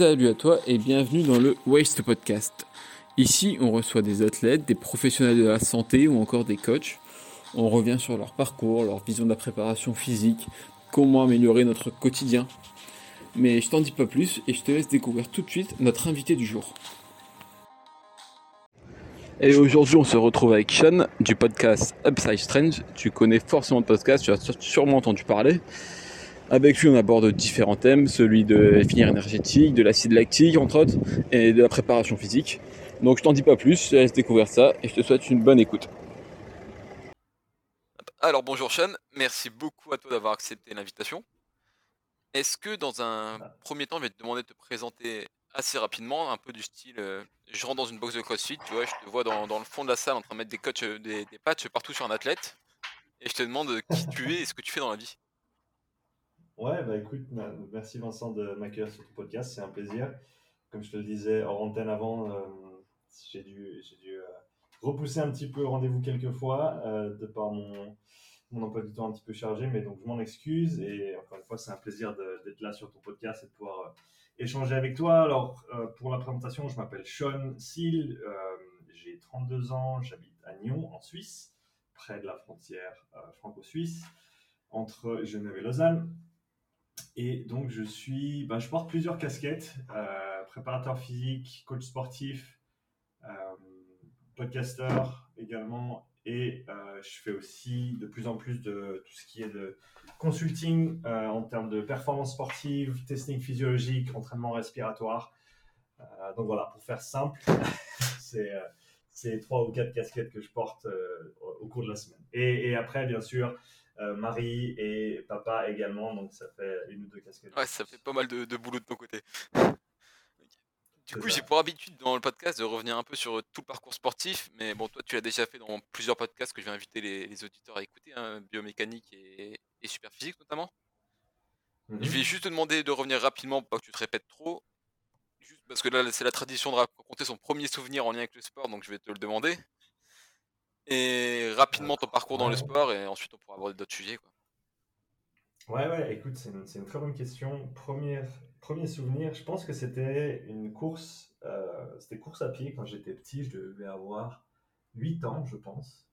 Salut à toi et bienvenue dans le Waste Podcast. Ici, on reçoit des athlètes, des professionnels de la santé ou encore des coachs. On revient sur leur parcours, leur vision de la préparation physique, comment améliorer notre quotidien. Mais je t'en dis pas plus et je te laisse découvrir tout de suite notre invité du jour. Et aujourd'hui, on se retrouve avec Sean du podcast Upside Strange. Tu connais forcément le podcast, tu as sûrement entendu parler. Avec lui, on aborde différents thèmes, celui de filière énergétique, de l'acide lactique, entre autres, et de la préparation physique. Donc je t'en dis pas plus, je te laisse découvrir ça et je te souhaite une bonne écoute. Alors bonjour Sean, merci beaucoup à toi d'avoir accepté l'invitation. Est-ce que dans un premier temps, je vais te demander de te présenter assez rapidement, un peu du style, euh, je rentre dans une box de CrossFit, tu vois, je te vois dans, le fond de la salle en train de mettre des coachs, euh, des, des patchs partout sur un athlète, et je te demande qui tu es et ce que tu fais dans la vie. Ouais, bah écoute, merci Vincent de m'accueillir sur ton podcast, c'est un plaisir. Comme je te le disais hors antenne avant, euh, j'ai dû, dû repousser un petit peu le rendez-vous quelques fois de par mon, mon emploi du temps un petit peu chargé, mais donc je m'en excuse et encore une fois, c'est un plaisir d'être là sur ton podcast et de pouvoir échanger avec toi. Alors, euh, pour la présentation, je m'appelle Sean Seal, euh, j'ai 32 ans, j'habite à Nyon, en Suisse, près de la frontière euh, franco-suisse, entre Genève et Lausanne. Et donc, je suis, bah, je porte plusieurs casquettes, préparateur physique, coach sportif, podcasteur également, et euh, je fais aussi de plus en plus de tout ce qui est de consulting euh, en termes de performance sportive, testing physiologique, entraînement respiratoire. Euh, donc voilà, pour faire simple, c'est trois ou quatre casquettes que je porte au, cours de la semaine. Et, après, bien sûr, Marie et papa également, donc ça fait une ou deux casquettes. Ouais, ça fait pas mal de, de boulot de ton côté. Du coup, j'ai pour habitude dans le podcast de revenir un peu sur euh, tout le parcours sportif, mais bon, toi, tu l'as déjà fait dans plusieurs podcasts que je vais inviter les, auditeurs à écouter, hein, biomécanique et, et super physique notamment. Je mhm. vais juste te demander de revenir rapidement, pas que tu te répètes trop, juste parce que là, c'est la tradition de raconter son premier souvenir en lien avec le sport, donc je vais te le demander. Et rapidement ton parcours dans le sport, et ensuite on pourra aborder d'autres sujets. Quoi. Ouais, ouais, écoute, c'est une, une, très bonne question. Première, premier souvenir, je pense que c'était une course, euh, c'était course à pied quand j'étais petit, je devais avoir 8 ans, je pense,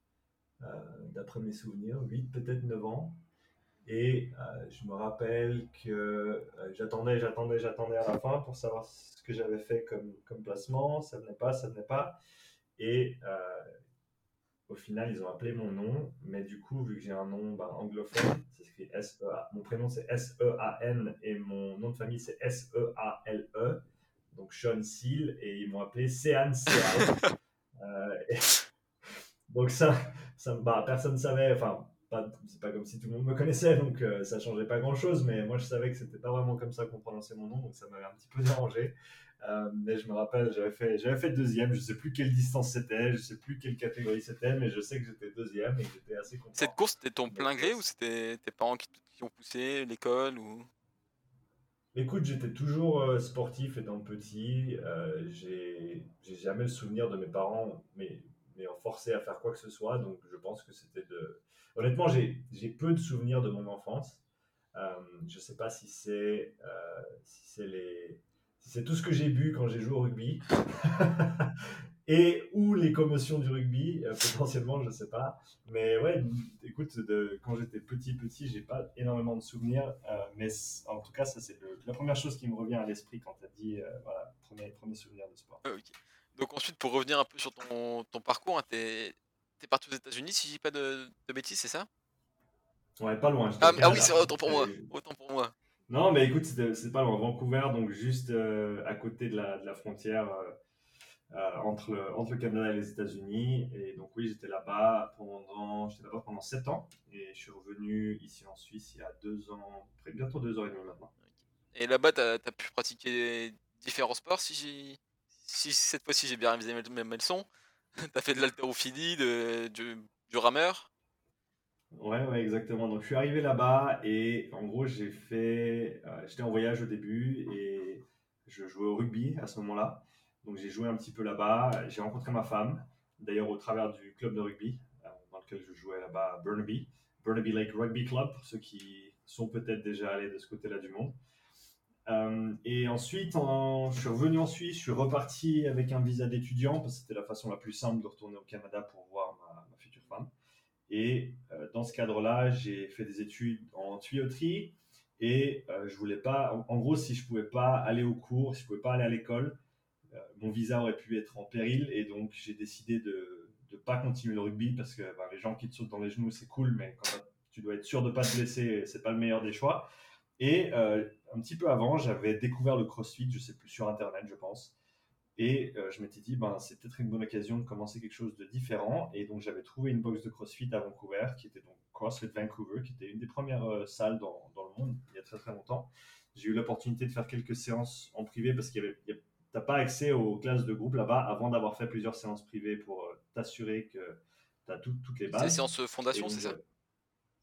euh, d'après mes souvenirs, 8, peut-être 9 ans. Et euh, je me rappelle que j'attendais, j'attendais, j'attendais à la fin pour savoir ce que j'avais fait comme, comme placement, ça venait pas, ça venait pas. Et au final, ils ont appelé mon nom, mais du coup, vu que j'ai un nom bah, anglophone, c'est écrit S-E-A. Mon prénom c'est S-E-A-N et mon nom de famille c'est S-E-A-L-E. -E, donc Sean Seal, et ils m'ont appelé Sean Seal. euh, donc ça, ça bah, personne ne savait, enfin, c'est pas comme si tout le monde me connaissait, donc euh, ça changeait pas grand chose, mais moi je savais que c'était pas vraiment comme ça qu'on prononçait mon nom, donc ça m'avait un petit peu dérangé. Euh, mais je me rappelle, j'avais fait, j'avais fait deuxième. Je sais plus quelle distance c'était, je sais plus quelle catégorie c'était, mais je sais que j'étais deuxième et que j'étais assez content. Cette course, c'était ton plein gré ou c'était tes parents qui, ont poussé, l'école ou? Écoute, j'étais toujours euh, sportif étant petit. Euh, j'ai jamais le souvenir de mes parents mais m'ayant forcé à faire quoi que ce soit. Donc je pense que c'était de. Honnêtement, j'ai peu de souvenirs de mon enfance. Euh, je sais pas si c'est euh, si les c'est tout ce que j'ai bu quand j'ai joué au rugby. et ou les commotions du rugby, euh, potentiellement, je sais pas. Mais ouais, écoute, de, quand j'étais petit, petit, j'ai pas énormément de souvenirs. Mais en tout cas, ça, c'est la première chose qui me revient à l'esprit quand tu as dit, voilà, premier, premier souvenir de sport. Ah, Donc ensuite, pour revenir un peu sur ton, ton parcours, hein, tu es, parti aux États-Unis, si je dis pas de, de bêtises, c'est ça? Ouais, pas loin. Ah, ah, oui, c'est autant pour moi. Autant pour moi. Non, mais écoute, c'est pas loin. Vancouver, donc juste euh, à côté de la, de la frontière euh, euh, entre, le, entre le Canada et les États-Unis. Et donc, oui, j'étais là-bas pendant, j'étais là-bas pendant 7 ans. Et je suis revenu ici en Suisse il y a deux ans, bientôt deux ans et demi maintenant. Et là-bas, tu as, pu pratiquer différents sports si, si cette fois-ci j'ai bien révisé mes, mes leçons. tu as fait de l'haltérophilie, du, du rameur? Ouais, ouais, exactement. Donc, je suis arrivé là-bas et en gros, j'ai fait. Euh, j'étais en voyage au début et je jouais au rugby à ce moment-là. Donc, j'ai joué un petit peu là-bas. J'ai rencontré ma femme, d'ailleurs, au travers du club de rugby euh, dans lequel je jouais là-bas Burnaby. Burnaby Lake Rugby Club, pour ceux qui sont peut-être déjà allés de ce côté-là du monde. Euh, et ensuite, je suis revenu en Suisse, je suis reparti avec un visa d'étudiant parce que c'était la façon la plus simple de retourner au Canada pour voir ma, future femme. Et euh, dans ce cadre-là, j'ai fait des études en tuyauterie et euh, je voulais pas, en, gros, si je pouvais pas aller au cours, si je pouvais pas aller à l'école, mon visa aurait pu être en péril et donc j'ai décidé de ne pas continuer le rugby parce que ben, les gens qui te sautent dans les genoux, c'est cool, mais quand tu dois être sûr de pas te blesser, c'est pas le meilleur des choix. Et euh, un petit peu avant, j'avais découvert le CrossFit, je sais plus, sur Internet, je pense. Et euh, je m'étais dit, ben, c'est peut-être une bonne occasion de commencer quelque chose de différent. Et donc, j'avais trouvé une box de CrossFit à Vancouver, qui était donc CrossFit Vancouver, qui était une des premières euh, salles dans, dans, le monde il y a très très longtemps. J'ai eu l'opportunité de faire quelques séances en privé parce qu'il y avait, tu n'as pas accès aux classes de groupe là-bas avant d'avoir fait plusieurs séances privées pour t'assurer que tu as toutes les bases. C'est séances fondation, c'est ça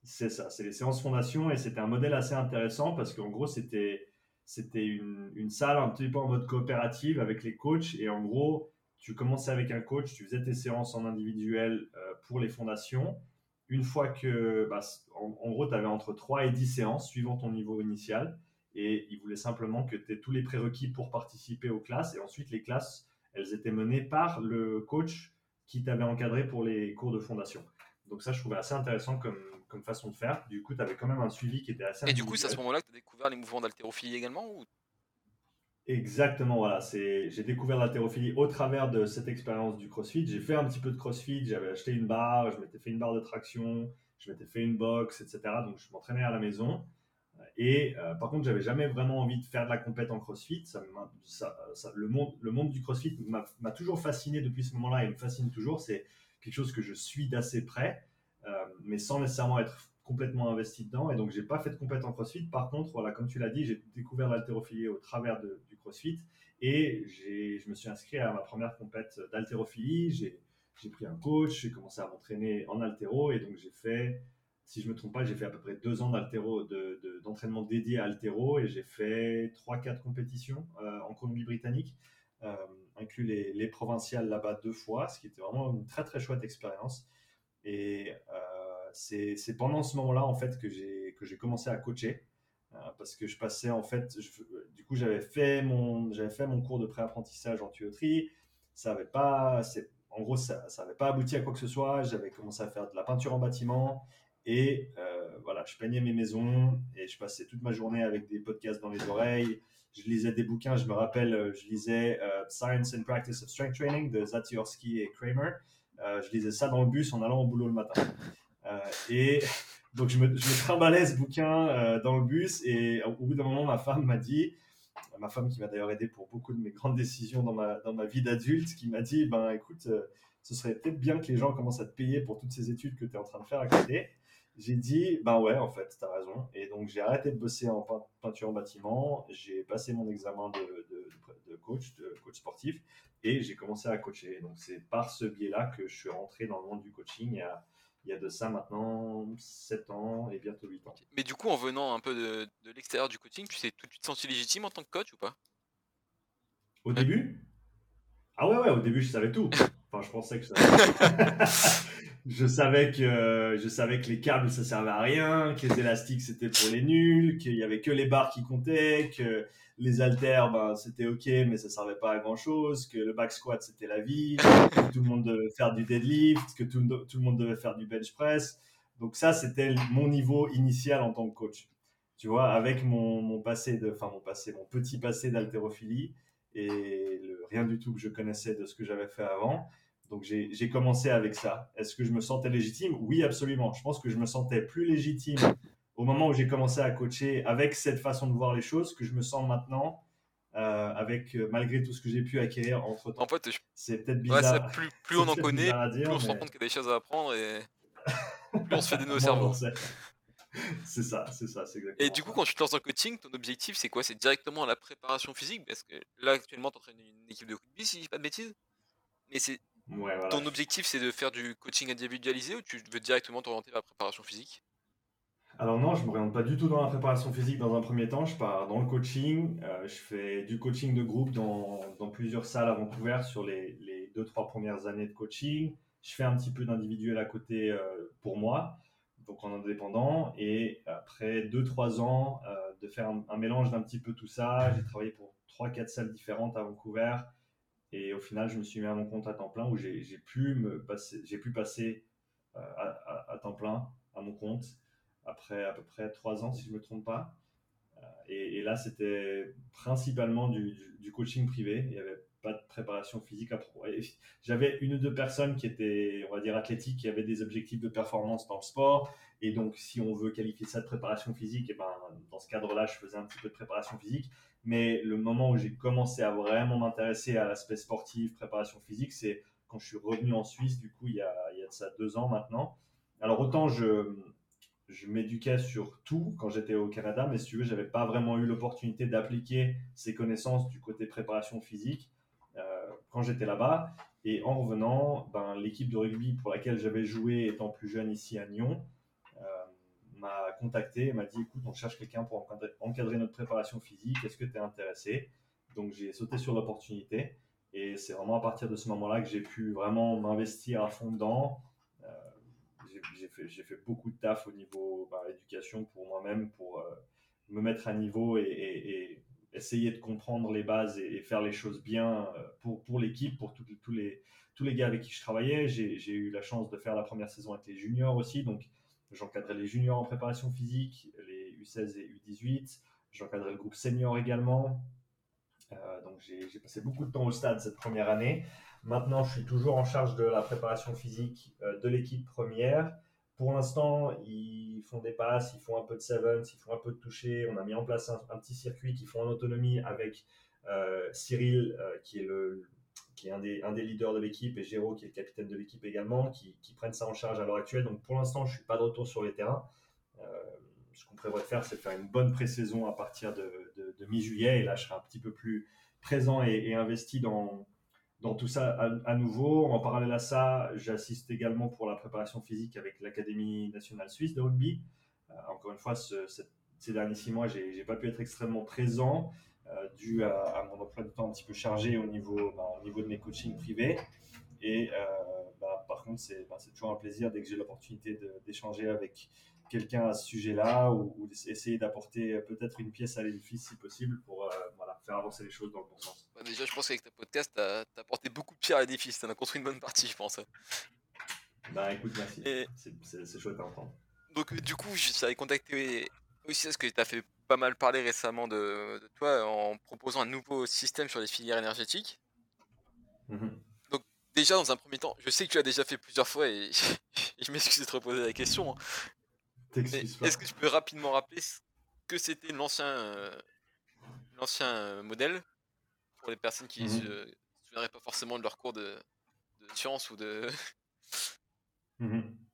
c'est ça, c'est les séances fondation et c'était un modèle assez intéressant parce qu'en gros, c'était, c'était une, salle un petit peu en mode coopérative avec les coachs et en gros, tu commençais avec un coach, tu faisais tes séances en individuel euh, pour les fondations. Une fois que, bah, en, gros, tu avais entre 3 et 10 séances suivant ton niveau initial et il voulait simplement que tu aies tous les prérequis pour participer aux classes et ensuite les classes, elles étaient menées par le coach qui t'avait encadré pour les cours de fondation. Donc ça, je trouvais assez intéressant comme, comme façon de faire. Du coup, tu avais quand même un suivi qui était assez. Et du coup, c'est à ce moment-là que tu as découvert les mouvements d'haltérophilie également ou... Exactement, voilà. J'ai découvert l'haltérophilie au travers de cette expérience du CrossFit. J'ai fait un petit peu de CrossFit, j'avais acheté une barre, je m'étais fait une barre de traction, je m'étais fait une box, etc. Donc, je m'entraînais à la maison. Et euh, par contre, j'avais jamais vraiment envie de faire de la compète en CrossFit. Ça, ça, le, monde, le monde du CrossFit m'a toujours fasciné depuis ce moment-là et me fascine toujours. C'est quelque chose que je suis d'assez près. Euh, mais sans nécessairement être complètement investi dedans. Et donc, j'ai pas fait de compétition en CrossFit. Par contre, voilà, comme tu l'as dit, j'ai découvert l'haltérophilie au travers du CrossFit et je me suis inscrit à ma première compète d'haltérophilie. J'ai pris un coach, j'ai commencé à m'entraîner en haltéro et donc j'ai fait, si je me trompe pas, j'ai fait à peu près deux ans d'haltéro, d'entraînement dédié à haltéro et j'ai fait trois, quatre compétitions euh, en Colombie-Britannique, euh, inclus les, les provinciales là-bas deux fois, ce qui était vraiment une très très chouette expérience. Et euh, c'est pendant ce moment-là, en fait, que j'ai commencé à coacher. Euh, parce que je passais, en fait, du coup, j'avais fait, mon, cours de pré-apprentissage en tuyauterie. Ça avait pas, en gros, ça n'avait pas abouti à quoi que ce soit. J'avais commencé à faire de la peinture en bâtiment. Et euh, voilà, je peignais mes maisons et je passais toute ma journée avec des podcasts dans les oreilles. Je lisais des bouquins. Je me rappelle, je lisais Science and Practice of Strength Training de Zatiorsky et Kramer. Euh, je lisais ça dans le bus en allant au boulot le matin. Euh, et donc je me, je ce bouquin euh, dans le bus et au bout d'un moment, ma femme m'a dit, ma femme qui m'a d'ailleurs aidé pour beaucoup de mes grandes décisions dans ma, dans ma vie d'adulte, qui m'a dit, ben écoute, ce serait peut-être bien que les gens commencent à te payer pour toutes ces études que tu es en train de faire à côté. J'ai dit, ben ouais, en fait, tu as raison. Et donc j'ai arrêté de bosser en peinture en bâtiment, j'ai passé mon examen de, de coach, de coach sportif, et j'ai commencé à coacher. Donc c'est par ce biais-là que je suis rentré dans le monde du coaching il y a, il y a de ça maintenant 7 ans et bientôt 8 ans. Mais du coup, en venant un peu de, de l'extérieur du coaching, tu t'es tout de suite senti légitime en tant que coach ou pas? Au début? Ah ouais, ouais, au début je savais tout. Enfin, je pensais que ça... je savais que je savais que les câbles ça servait à rien, que les élastiques c'était pour les nuls, qu'il y avait que les barres qui comptaient, que les haltères, ben, c'était ok, mais ça servait pas à grand chose, que le back squat c'était la vie, que tout le monde devait faire du deadlift, que tout, tout le monde devait faire du bench press. Donc ça, c'était mon niveau initial en tant que coach. Tu vois, avec mon, mon passé de, enfin mon passé, mon petit passé d'haltérophilie et rien du tout que je connaissais de ce que j'avais fait avant. Donc j'ai commencé avec ça. Est-ce que je me sentais légitime? Oui, absolument. Je pense que je me sentais plus légitime au moment où j'ai commencé à coacher avec cette façon de voir les choses que je me sens maintenant euh, avec euh, malgré tout ce que j'ai pu acquérir entre temps. En fait, c'est peut-être bizarre. plus, plus on en connaît, plus on se rend compte qu'il y a des choses à apprendre et plus on se fait des nos cerveaux. c'est ça, c'est ça, c'est exactement. Et du coup, quand tu te lances dans le coaching, ton objectif c'est quoi? C'est directement la préparation physique? Parce que là, actuellement, tu entraînes une équipe de rugby, si je dis pas de bêtises. Mais c'est. Ton objectif c'est de faire du coaching individualisé ou tu veux directement t'orienter vers la préparation physique? Alors non, je ne m'oriente pas du tout dans la préparation physique dans un premier temps. Je pars dans le coaching. Euh, je fais du coaching de groupe dans, dans plusieurs salles à Vancouver sur les, les, deux, trois premières années de coaching. Je fais un petit peu d'individuel à côté euh, pour moi. donc en indépendant. Et après 2-3 ans de faire un, mélange d'un petit peu tout ça, j'ai travaillé pour 3-4 salles différentes à Vancouver. Et au final, je me suis mis à mon compte à temps plein où j'ai pu, me passer, pu à, à, temps plein à mon compte après à peu près 3 ans, si je ne me trompe pas. Et, là, c'était principalement du, coaching privé. Il n'y avait pas de préparation physique à J'avais une ou deux personnes qui étaient, on va dire, athlétiques, qui avaient des objectifs de performance dans le sport. Et donc, si on veut qualifier ça de préparation physique, et eh ben, dans ce cadre-là, je faisais un petit peu de préparation physique. Mais le moment où j'ai commencé à vraiment m'intéresser à l'aspect sportif, préparation physique, c'est quand je suis revenu en Suisse, du coup, il y a, il y a ça deux ans maintenant. Alors, autant je, je m'éduquais sur tout quand j'étais au Canada, mais si tu veux, j'avais pas vraiment eu l'opportunité d'appliquer ces connaissances du côté préparation physique euh, quand j'étais là-bas. Et en revenant, ben, l'équipe de rugby pour laquelle j'avais joué étant plus jeune ici à Nyon euh, m'a contacté et m'a dit écoute, on cherche quelqu'un pour encadrer, notre préparation physique, est-ce que tu es intéressé? Donc j'ai sauté sur l'opportunité. Et c'est vraiment à partir de ce moment-là que j'ai pu vraiment m'investir à fond dedans j'ai fait, beaucoup de taf au niveau bah, éducation pour moi-même, pour euh, me mettre à niveau et, essayer de comprendre les bases et, faire les choses bien euh, pour, l'équipe, pour tous les, tous les gars avec qui je travaillais. J'ai eu la chance de faire la première saison avec les juniors aussi, donc j'encadrais les juniors en préparation physique, les U16 et U18, j'encadrais le groupe senior également. Euh, donc j'ai passé beaucoup de temps au stade cette première année. Maintenant, je suis toujours en charge de la préparation physique euh, de l'équipe première. Pour l'instant, ils font des passes, ils font un peu de sevens, ils font un peu de toucher. On a mis en place un, petit circuit qui font en autonomie avec euh, Cyril, euh, qui est, le, qui est un, des, un des leaders de l'équipe, et Géraud, qui est le capitaine de l'équipe également, qui, qui, prennent ça en charge à l'heure actuelle. Donc pour l'instant, je ne suis pas de retour sur les terrains. ce qu'on prévoit de faire, c'est de faire une bonne pré-saison à partir de, mi-juillet. Et là, je serai un petit peu plus présent et investi dans, dans tout ça à, nouveau. En parallèle à ça, j'assiste également pour la préparation physique avec l'Académie nationale suisse de rugby. Euh, encore une fois, ces derniers six mois, j'ai n'ai pas pu être extrêmement présent euh, dû à, mon emploi de temps un petit peu chargé au niveau, bah, au niveau de mes coachings privés. Et euh, bah, par contre, bah, c'est toujours un plaisir dès que j'ai l'opportunité d'échanger avec quelqu'un à ce sujet-là ou, ou d'essayer d'apporter peut-être une pièce à l'édifice si possible pour voilà, faire avancer les choses dans le bon sens. Bah, déjà, je pense qu'avec ta podcast, tu as, apporté beaucoup de pierres à l'édifice. Tu en as construit une bonne partie, je pense. Bah écoute, merci. C'est chouette à entendre. Donc, euh, du coup, j'avais contacté aussi parce que tu as fait pas mal parler récemment de, toi en proposant un nouveau système sur les filières énergétiques. Mmh Donc, déjà, dans un premier temps, je sais que tu l'as déjà fait plusieurs fois et, je m'excuse de te reposer la question. Hein. Est-ce que je peux rapidement rappeler ce que c'était l'ancien euh, l'ancien modèle pour les personnes qui ne mmh se souviendraient pas forcément de leur cours de, de sciences ou de. Mmh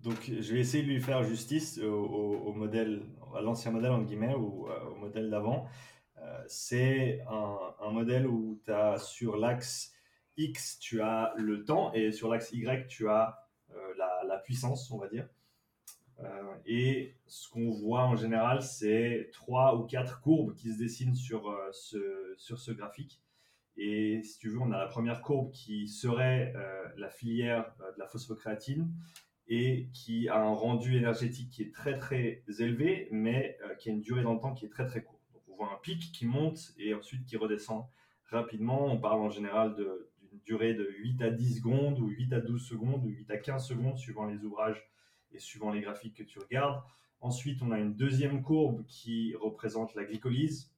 Donc, je vais essayer de lui faire justice au, modèle, à l'ancien modèle, en guillemets, ou euh, au modèle d'avant. Euh, c'est un, un, modèle où tu as sur l'axe X, tu as le temps, et sur l'axe Y, tu as euh, la, la, puissance, on va dire. Et ce qu'on voit en général, c'est trois ou quatre courbes qui se dessinent sur, ce, sur ce graphique. Et si tu veux, on a la première courbe qui serait euh, la filière euh, de la phosphocréatine et qui a un rendu énergétique qui est très très élevé, mais euh, qui a une durée dans le temps qui est très très courte. Donc on voit un pic qui monte et ensuite qui redescend rapidement. On parle en général d'une durée de 8 à 10 secondes ou 8 à 12 secondes ou 8 à 15 secondes suivant les ouvrages et suivant les graphiques que tu regardes. Ensuite, on a une deuxième courbe qui représente la glycolyse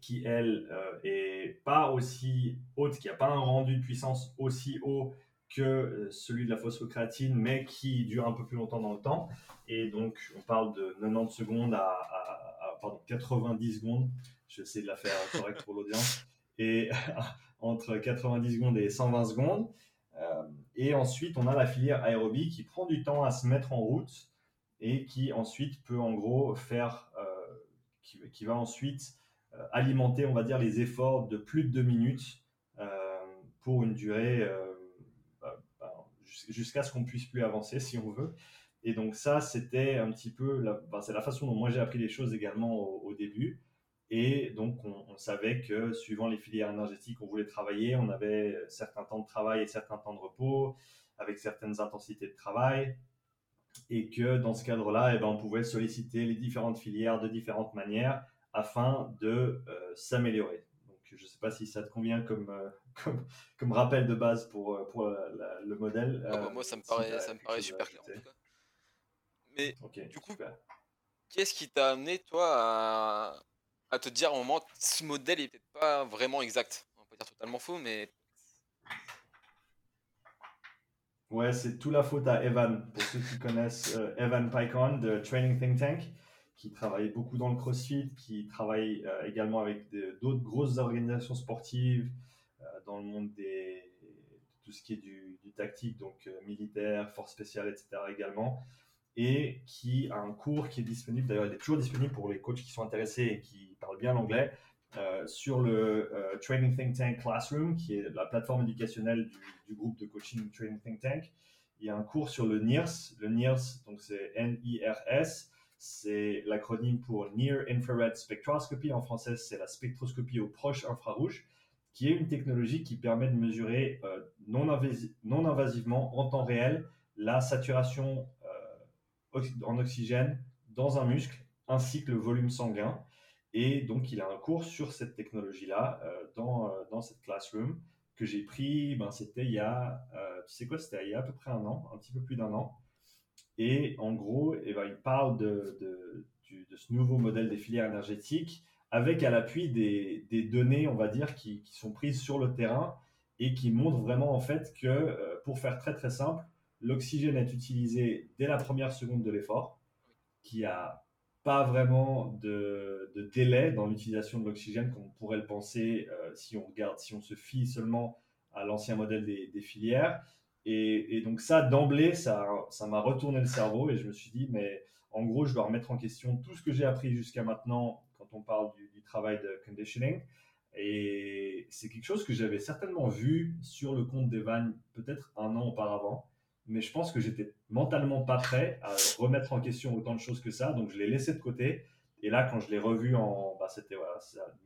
qui, elle, euh, est pas aussi haute, qui n'a pas un rendu de puissance aussi haut que euh, celui de la phosphocréatine, mais qui dure un peu plus longtemps dans le temps. Et donc, on parle de 90 secondes à, pardon, 90 secondes. Je vais essayer de la faire correcte pour l'audience. Et entre 90 secondes et 120 secondes. Euh, et ensuite, on a la filière aérobie qui prend du temps à se mettre en route et qui ensuite peut en gros faire, qui, qui, va ensuite euh, alimenter, on va dire, les efforts de plus de deux minutes euh, pour une durée euh, bah, bah, jusqu'à ce qu'on puisse plus avancer si on veut. Et donc ça, c'était un petit peu, la, bah, c'est la façon dont moi j'ai appris les choses également au, début. Et donc on, savait que suivant les filières énergétiques qu'on voulait travailler, on avait certains temps de travail et certains temps de repos, avec certaines intensités de travail. et que dans ce cadre-là, eh ben, on pouvait solliciter les différentes filières de différentes manières afin de s'améliorer. Donc, je ne sais pas si ça te convient comme, comme, comme, rappel de base pour, pour le modèle. Ah bah, moi, ça me paraît, ça me paraît super clair en tout cas. Mais du coup, qu'est-ce qui t'a amené, toi, à, à, te dire à un moment, ce modèle est peut-être pas vraiment exact On pas dire totalement faux, mais. Ouais, c'est tout la faute à Evan. Pour ceux qui connaissent euh, Evan Pycon de Training Think Tank, qui travaille beaucoup dans le CrossFit, qui travaille euh, également avec d'autres grosses organisations sportives euh, dans le monde des tout ce qui est du, du tactique, donc militaire, force spéciale, etc. également et qui a un cours qui est disponible, d'ailleurs il est toujours disponible pour les coachs qui sont intéressés et qui parlent bien l'anglais, euh, sur le euh, Training Think Tank Classroom, qui est la plateforme éducationnelle du, groupe de coaching Training Think Tank. Il y a un cours sur le NIRS. Le NIRS, donc c'est N-I-R-S, c'est l'acronyme pour Near Infrared Spectroscopy. En français, c'est la spectroscopie au proche infrarouge, qui est une technologie qui permet de mesurer euh, non, non, invasivement, en temps réel, la saturation en oxygène dans un muscle ainsi que le volume sanguin. Et donc, il a un cours sur cette technologie-là euh, dans, euh, dans cette classroom que j'ai pris, ben, c'était il y a, euh, quoi, c'était il y a à peu près un an, un petit peu plus d'un an. Et en gros, eh ben, il parle de, de, de, ce nouveau modèle des filières énergétiques avec à l'appui des, des, données, on va dire, qui, qui, sont prises sur le terrain et qui montrent vraiment en fait que, pour faire très très simple, l'oxygène est utilisé dès la première seconde de l'effort, qui a pas vraiment de, délai dans l'utilisation de l'oxygène comme on pourrait le penser euh, si on regarde, si on se fie seulement à l'ancien modèle des, filières. Et, donc ça, d'emblée, ça, m'a retourné le cerveau et je me suis dit, mais en gros, je dois remettre en question tout ce que j'ai appris jusqu'à maintenant quand on parle du, du travail de conditioning. Et c'est quelque chose que j'avais certainement vu sur le compte d'Evan peut-être un an auparavant mais je pense que j'étais mentalement pas prêt à remettre en question autant de choses que ça, donc je l'ai laissé de côté. Et là, quand je l'ai revu en, bah, c'était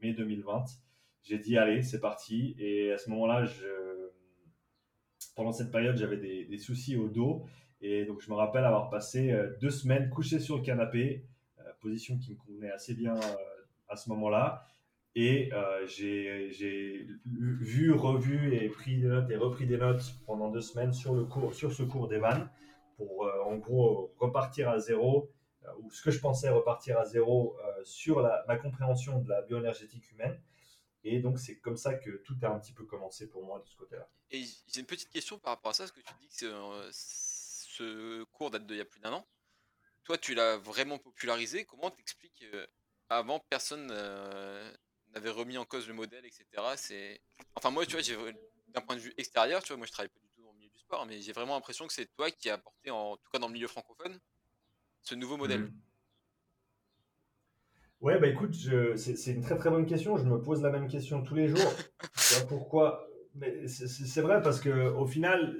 mai 2020, j'ai dit allez, c'est parti. Et à ce moment-là, pendant cette période, j'avais des, des, soucis au dos, et donc je me rappelle avoir passé euh, deux semaines couché sur le canapé, euh, position qui me convenait assez bien euh, à ce moment-là. Et euh, j'ai vu, revu et pris des notes et repris des notes pendant deux semaines sur, le cours, sur ce cours d'Evan pour euh, en gros repartir à zéro, euh, ou ce que je pensais repartir à zéro sur la, ma compréhension de la bioénergétique humaine. Et donc c'est comme ça que tout a un petit peu commencé pour moi de ce côté-là. Et j'ai une petite question par rapport à ça, parce que tu dis que ce cours date d'il y a plus d'un an. Toi, tu l'as vraiment popularisé. Comment t'expliques avant personne avait remis en cause le modèle, etc. C'est, enfin moi, tu vois, j'ai d'un point de vue extérieur, tu vois, moi je travaille pas du tout dans le milieu du sport, mais j'ai vraiment l'impression que c'est toi qui as apporté, en tout cas dans le milieu francophone, ce nouveau modèle. Mmh. Ouais, bah écoute, c'est une très très bonne question. Je me pose la même question tous les jours. pourquoi? Mais c'est vrai parce que au final,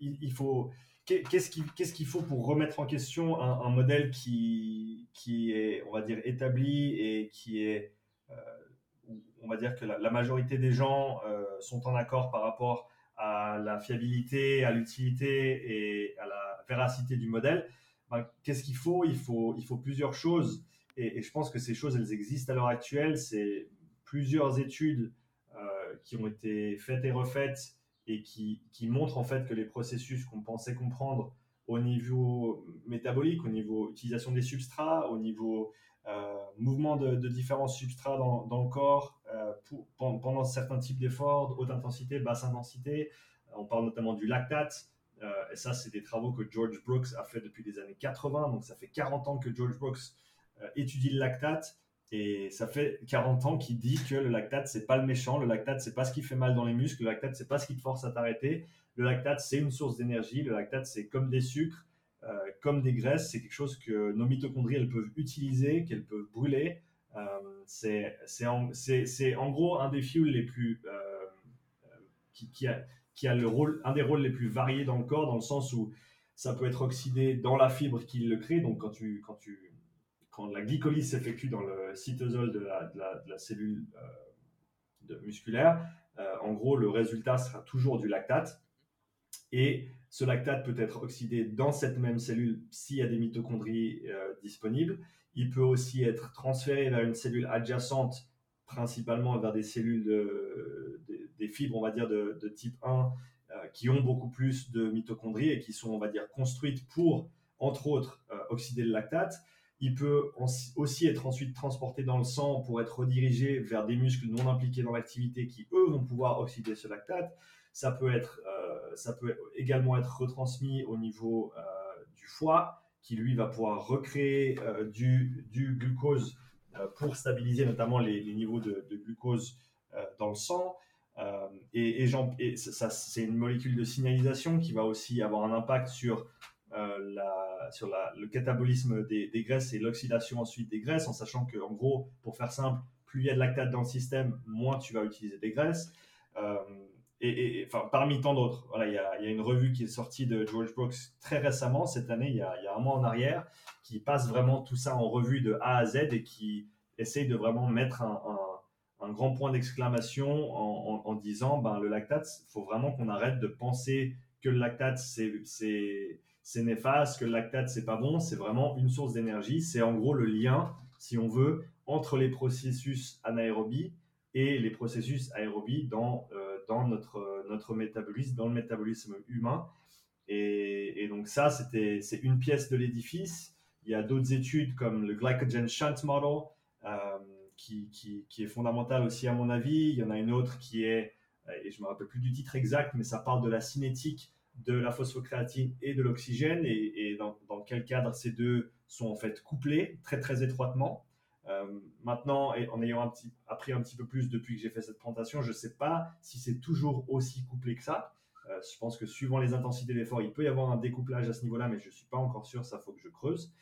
il, faut. Qu'est-ce qu'il qu'il faut pour remettre en question un, un, modèle qui, qui est, on va dire, établi et qui est euh, on va dire que la, majorité des gens euh, sont en accord par rapport à la fiabilité, à l'utilité et à la véracité du modèle, ben, qu'est-ce qu'il faut? Il, faut plusieurs choses. Et, je pense que ces choses, elles existent à l'heure actuelle. C'est plusieurs études euh, qui ont été faites et refaites et qui, qui, montrent en fait que les processus qu'on pensait comprendre au niveau métabolique, au niveau utilisation des substrats, au niveau mouvement de, différents substrats dans, le corps euh, pendant certains types d'efforts, haute intensité, basse intensité. On parle notamment du lactate. Euh, et ça, c'est des travaux que George Brooks a fait depuis les années 80. Donc, ça fait 40 ans que George Brooks étudie le lactate. Et ça fait 40 ans qu'il dit que le lactate, c'est pas le méchant. Le lactate, c'est pas ce qui fait mal dans les muscles. Le lactate, c'est pas ce qui te force à t'arrêter. Le lactate, c'est une source d'énergie. Le lactate, c'est comme des sucres. Euh, comme des graisses, c'est quelque chose que nos mitochondries elles peuvent utiliser, qu'elles peuvent brûler. Euh, c'est en, en, gros un des fuels les plus euh, qui, qui, a, qui a le rôle, un des rôles les plus variés dans le corps, dans le sens où ça peut être oxydé dans la fibre qui le crée. Donc quand tu, quand tu, quand la glycolyse s'effectue dans le cytosol de la, de la, cellule musculaire, en gros le résultat sera toujours du lactate. Et ce lactate peut être oxydé dans cette même cellule s'il y a des mitochondries euh, disponibles. Il peut aussi être transféré vers une cellule adjacente, principalement vers des cellules de, des fibres, on va dire, de, type 1, euh, qui ont beaucoup plus de mitochondries et qui sont, on va dire, construites pour, entre autres, euh, oxyder le lactate. Il peut aussi être ensuite transporté dans le sang pour être redirigé vers des muscles non impliqués dans l'activité qui, eux, vont pouvoir oxyder ce lactate. Ça peut, être, euh, ça peut également être retransmis au niveau euh, du foie, qui lui va pouvoir recréer euh, du, glucose pour stabiliser notamment les, niveaux de, glucose dans le sang. et, et, c'est une molécule de signalisation qui va aussi avoir un impact sur, le catabolisme des, des graisses et l'oxydation ensuite des graisses, en sachant que, en gros, pour faire simple, plus il y a de lactate dans le système, moins tu vas utiliser des graisses et, enfin, parmi tant d'autres. Voilà, il y, a, une revue qui est sortie de George Brooks très récemment, cette année, il y, a, un mois en arrière, qui passe vraiment tout ça en revue de A à Z et qui essaye de vraiment mettre un, grand point d'exclamation en, disant ben, le lactate, il faut vraiment qu'on arrête de penser que le lactate, c'est néfaste, que le lactate, c'est pas bon. C'est vraiment une source d'énergie. C'est en gros le lien, si on veut, entre les processus anaérobies et les processus aérobies dans euh, dans notre, notre métabolisme, dans le métabolisme humain. Et, donc ça, c'était, c'est une pièce de l'édifice. Il y a d'autres études comme le Glycogen Shunt Model, euh, qui, qui, qui, est fondamental aussi à mon avis. Il y en a une autre qui est, euh, et je me rappelle plus du titre exact, mais ça parle de la cinétique de la phosphocréatine et de l'oxygène, et, et dans, dans, quel cadre ces deux sont en fait couplés très très étroitement. Euh, maintenant, en ayant appris un petit peu plus depuis que j'ai fait cette présentation, je ne sais pas si c'est toujours aussi couplé que ça. Euh, je pense que suivant les intensités d'effort, il peut y avoir un découplage à ce niveau-là, mais je ne suis pas encore sûr, ça faut que je creuse.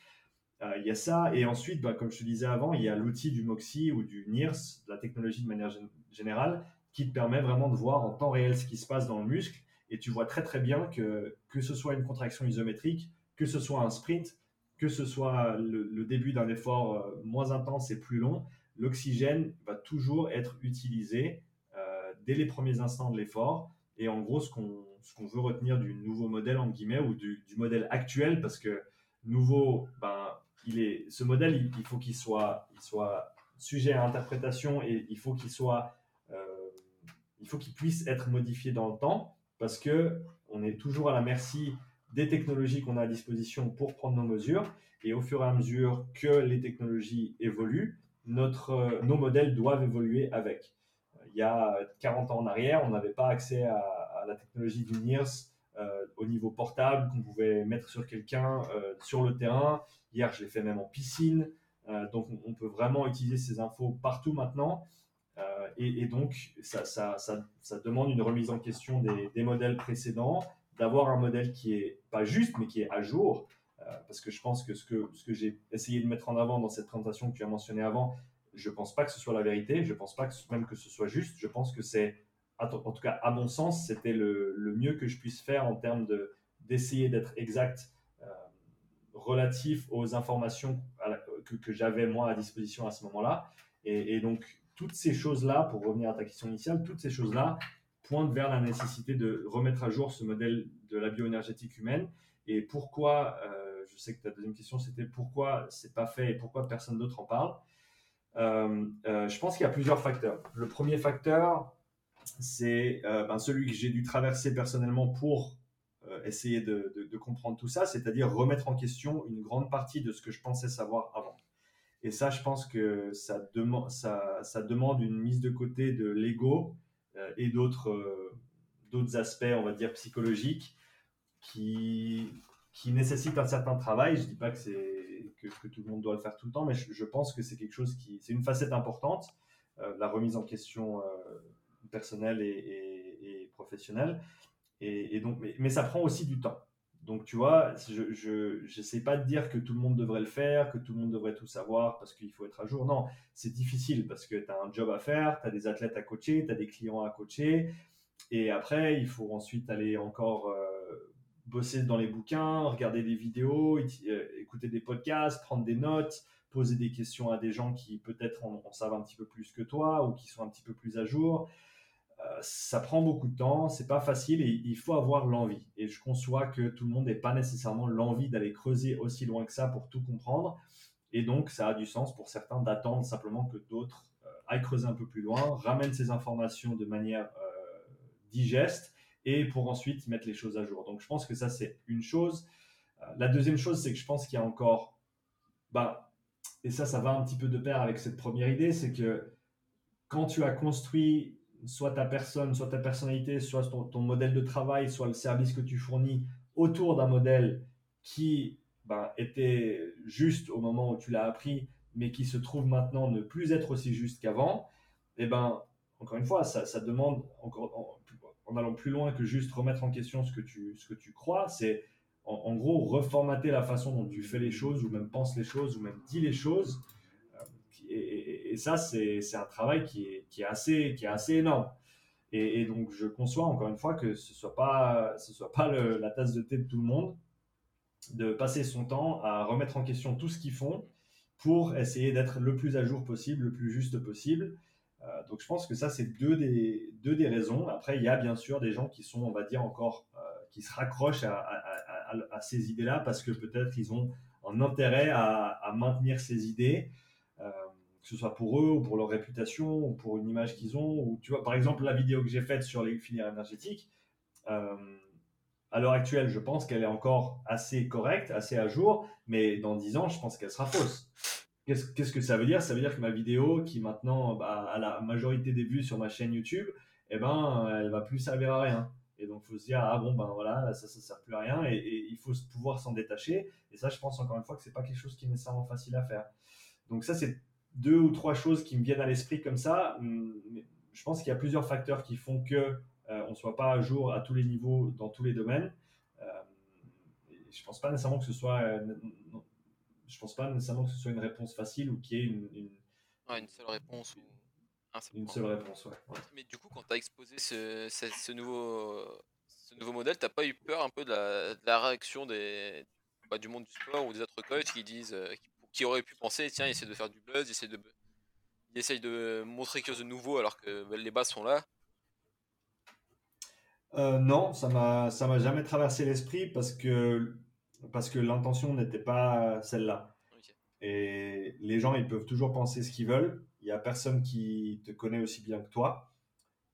Euh, il y a ça, et ensuite, bah, comme je te disais avant, il y a l'outil du MOXIE ou du NIRS, la technologie de manière générale, qui te permet vraiment de voir en temps réel ce qui se passe dans le muscle, et tu vois très très bien que que ce soit une contraction isométrique, que ce soit un sprint, que ce soit le, début d'un effort euh, moins intense et plus long, l'oxygène va toujours être utilisé euh, dès les premiers instants de l'effort. Et en gros, ce qu'on veut retenir du nouveau modèle, en guillemets, ou du, modèle actuel, parce que nouveau, ben, il est, ce modèle, il, faut qu'il soit, il soit sujet à interprétation et il faut qu'il soit, euh, il faut qu'il puisse être modifié dans le temps, parce que on est toujours à la merci des technologies qu'on a à disposition pour prendre nos mesures. Et au fur et à mesure que les technologies évoluent, notre, euh, nos modèles doivent évoluer avec. Il y a 40 ans en arrière, on n'avait pas accès à, la technologie du NIRS euh, au niveau portable qu'on pouvait mettre sur quelqu'un euh, sur le terrain. Hier, je l'ai fait même en piscine. donc, on, peut vraiment utiliser ces infos partout maintenant. Et, donc, ça, ça, ça, demande une remise en question des, des modèles précédents d'avoir un modèle qui est pas juste, mais qui est à jour. Euh, parce que je pense que ce que, ce que j'ai essayé de mettre en avant dans cette présentation que tu as mentionné avant, je pense pas que ce soit la vérité. Je pense pas que, même que ce soit juste. Je pense que c'est, en tout cas, à mon sens, c'était le, le, mieux que je puisse faire en termes de, d'essayer d'être exact euh, relatif aux informations que, j'avais moi à disposition à ce moment-là. Et donc, toutes ces choses-là, pour revenir à ta question initiale, toutes ces choses-là, pointe vers la nécessité de remettre à jour ce modèle de la bioénergétique humaine. Et pourquoi, euh, je sais que ta deuxième question c'était pourquoi c'est pas fait et pourquoi personne d'autre en parle. Euh, euh, je pense qu'il y a plusieurs facteurs. Le premier facteur, c'est ben, celui que j'ai dû traverser personnellement pour essayer de, de, comprendre tout ça, c'est-à-dire remettre en question une grande partie de ce que je pensais savoir avant. Et ça, je pense que ça, demande ça, ça demande une mise de côté de l'ego, et d'autres euh, d'autres aspects, on va dire, psychologiques qui, qui nécessitent un certain travail. Je ne dis pas que, que, tout le monde doit le faire tout le temps, mais je, pense que c'est quelque chose qui, c'est une facette importante, euh, la remise en question personnelle et, et, professionnelle. Et, donc, mais, ça prend aussi du temps. Donc, tu vois, je n'essaie pas de dire que tout le monde devrait le faire, que tout le monde devrait tout savoir parce qu'il faut être à jour. Non, c'est difficile parce que tu as un job à faire, tu as des athlètes à coacher, tu as des clients à coacher. Et après, il faut ensuite aller encore euh, bosser dans les bouquins, regarder des vidéos, euh, écouter des podcasts, prendre des notes, poser des questions à des gens qui peut-être en, savent un petit peu plus que toi ou qui sont un petit peu plus à jour. Euh, ça prend beaucoup de temps, c'est pas facile et il faut avoir l'envie. Et je conçois que tout le monde n'ait pas nécessairement l'envie d'aller creuser aussi loin que ça pour tout comprendre. Et donc, ça a du sens pour certains d'attendre simplement que d'autres euh, aillent creuser un peu plus loin, ramènent ces informations de manière euh, digeste et pour ensuite mettre les choses à jour. Donc, je pense que ça, c'est une chose. La deuxième chose, c'est que je pense qu'il y a encore, ben, et ça, ça va un petit peu de pair avec cette première idée, c'est que quand tu as construit soit ta personne, soit ta personnalité, soit ton, modèle de travail, soit le service que tu fournis autour d'un modèle qui ben, était juste au moment où tu l'as appris, mais qui se trouve maintenant ne plus être aussi juste qu'avant, eh ben, encore une fois, ça, demande, encore, en, allant plus loin que juste remettre en question ce que tu, ce que tu crois, c'est en, gros reformater la façon dont tu fais les choses, ou même penses les choses, ou même dis les choses. Et, ça, c'est un travail qui est, assez, énorme. Et, donc, je conçois encore une fois que ce ne soit pas, la tasse de thé de tout le monde de passer son temps à remettre en question tout ce qu'ils font pour essayer d'être le plus à jour possible, le plus juste possible. Euh, donc je pense que ça, c'est deux des, raisons. Après, il y a bien sûr des gens qui sont, on va dire, encore, euh, qui se raccrochent à, ces idées-là parce que peut-être ils ont un intérêt à, maintenir ces idées, que ce soit pour eux ou pour leur réputation ou pour une image qu'ils ont. Ou, tu vois, par exemple, la vidéo que j'ai faite sur les filières énergétiques, à l'heure actuelle, je pense qu'elle est encore assez correcte, assez à jour, mais dans 10 ans, je pense qu'elle sera fausse. Qu'est-ce que ça veut dire? Ça veut dire que ma vidéo, qui maintenant bah, a la majorité des vues sur ma chaîne YouTube, eh ben, elle va plus servir à rien. Et donc, il faut se dire, ah bon, ben voilà, ça, ça sert plus à rien, et, il faut pouvoir s'en détacher. Et ça, je pense encore une fois que c'est pas quelque chose qui est nécessairement facile à faire. Donc ça, c'est deux ou trois choses qui me viennent à l'esprit comme ça. Hum, je pense qu'il y a plusieurs facteurs qui font que euh, on ne soit pas à jour à tous les niveaux, dans tous les domaines. Euh, je pense pas nécessairement que ce soit, euh, je pense pas nécessairement que ce soit une réponse facile ou qu'il y ait une, une... seule réponse. Ou... une seule réponse, ouais. Mais du coup, quand tu as exposé ce, ce, nouveau, ce nouveau modèle, t'as pas eu peur un peu de la, réaction des, bah, du monde du sport ou des autres coachs qui disent, qui, auraient pu penser, tiens, il essaie de faire du buzz, il essaie de, il essaye de montrer quelque chose de nouveau alors que bah, les bases sont là. Euh, non, ça m'a ça m'a jamais traversé l'esprit parce que parce que l'intention n'était pas celle-là. Et les gens, ils peuvent toujours penser ce qu'ils veulent. Il y a personne qui te connaît aussi bien que toi.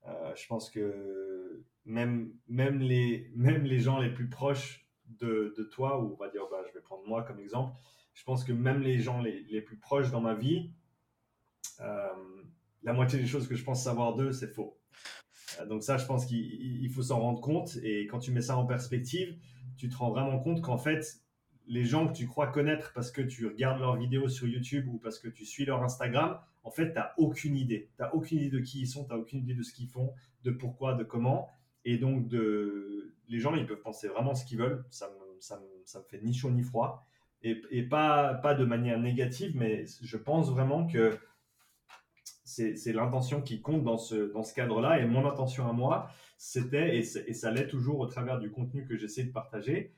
Euh, je pense que même même les même les gens les plus proches de, de toi, ou on va dire, bah, je vais prendre moi comme exemple. Je pense que même les gens les, les plus proches dans ma vie, euh, la moitié des choses que je pense savoir d'eux, c'est faux. Euh, donc ça, je pense qu'il faut s'en rendre compte. Et quand tu mets ça en perspective, tu te rends vraiment compte qu'en fait, les gens que tu crois connaître parce que tu regardes leurs vidéos sur YouTube ou parce que tu suis leur Instagram, en fait, tu n'as aucune idée. Tu n'as aucune idée de qui ils sont, tu n'as aucune idée de ce qu'ils font, de pourquoi, de comment. Et donc, les gens, ils peuvent penser vraiment ce qu'ils veulent. Ça me, ça, me, ça me, fait ni chaud ni froid. Et, pas, de manière négative, mais je pense vraiment que c'est l'intention qui compte dans ce, cadre-là. Et mon intention à moi, c'était, et, ça l'est toujours au travers du contenu que j'essaie de partager,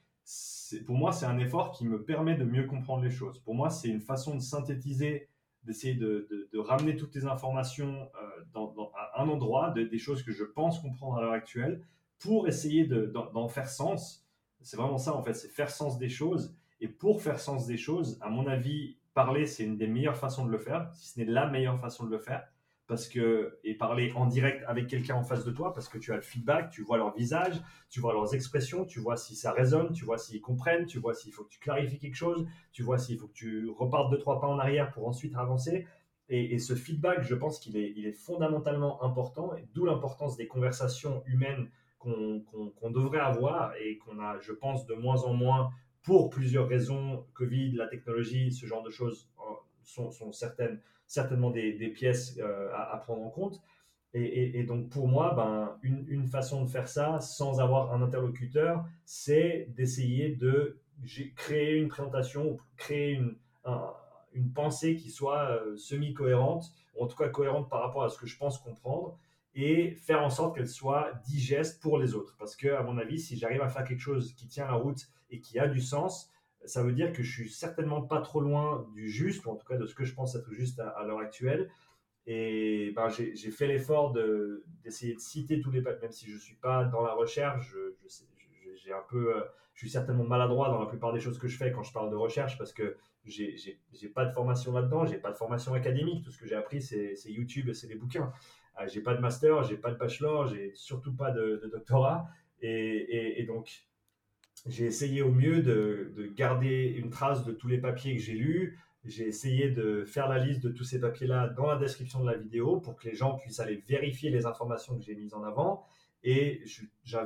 pour moi, c'est un effort qui me permet de mieux comprendre les choses. Pour moi, c'est une façon de synthétiser, d'essayer de, de, ramener toutes les informations euh, dans, à un endroit, des choses que je pense comprendre à l'heure actuelle, pour essayer d'en faire sens. C'est vraiment ça, en fait, c'est faire sens des choses. Et pour faire sens des choses, à mon avis, parler, c'est une des meilleures façons de le faire, si ce n'est la meilleure façon de le faire. Parce que, et parler en direct avec quelqu'un en face de toi, parce que tu as le feedback, tu vois leur visage, tu vois leurs expressions, tu vois si ça résonne, tu vois s'ils comprennent, tu vois s'il faut que tu clarifies quelque chose, tu vois s'il faut que tu repartes deux, trois pas en arrière pour ensuite avancer. Et, ce feedback, je pense qu'il est, fondamentalement important, d'où l'importance des conversations humaines qu'on devrait avoir et qu'on a, je pense, de moins en moins pour plusieurs raisons, Covid, la technologie, ce genre de choses euh, sont, certaines, certainement des, pièces euh, à, prendre en compte. Et, donc pour moi, ben, une, façon de faire ça sans avoir un interlocuteur, c'est d'essayer de créer une présentation créer une, une pensée qui soit euh, semi-cohérente, ou en tout cas cohérente par rapport à ce que je pense comprendre, et faire en sorte qu'elle soit digeste pour les autres. Parce que, à mon avis, si j'arrive à faire quelque chose qui tient la route et qui a du sens, ça veut dire que je suis certainement pas trop loin du juste, ou en tout cas de ce que je pense être juste à, l'heure actuelle. Et ben, j'ai fait l'effort d'essayer de, citer tous les papiers, même si je ne suis pas dans la recherche, je, un peu, euh, je suis certainement maladroit dans la plupart des choses que je fais quand je parle de recherche parce que j'ai pas de formation là-dedans, j'ai pas de formation académique, tout ce que j'ai appris c'est YouTube et c'est des bouquins. Euh, j'ai pas de master, j'ai pas de bachelor, j'ai surtout pas de, doctorat. Et, donc, j'ai essayé au mieux de, de, garder une trace de tous les papiers que j'ai lus. J'ai essayé de faire la liste de tous ces papiers-là dans la description de la vidéo pour que les gens puissent aller vérifier les informations que j'ai mises en avant. Et, je, je,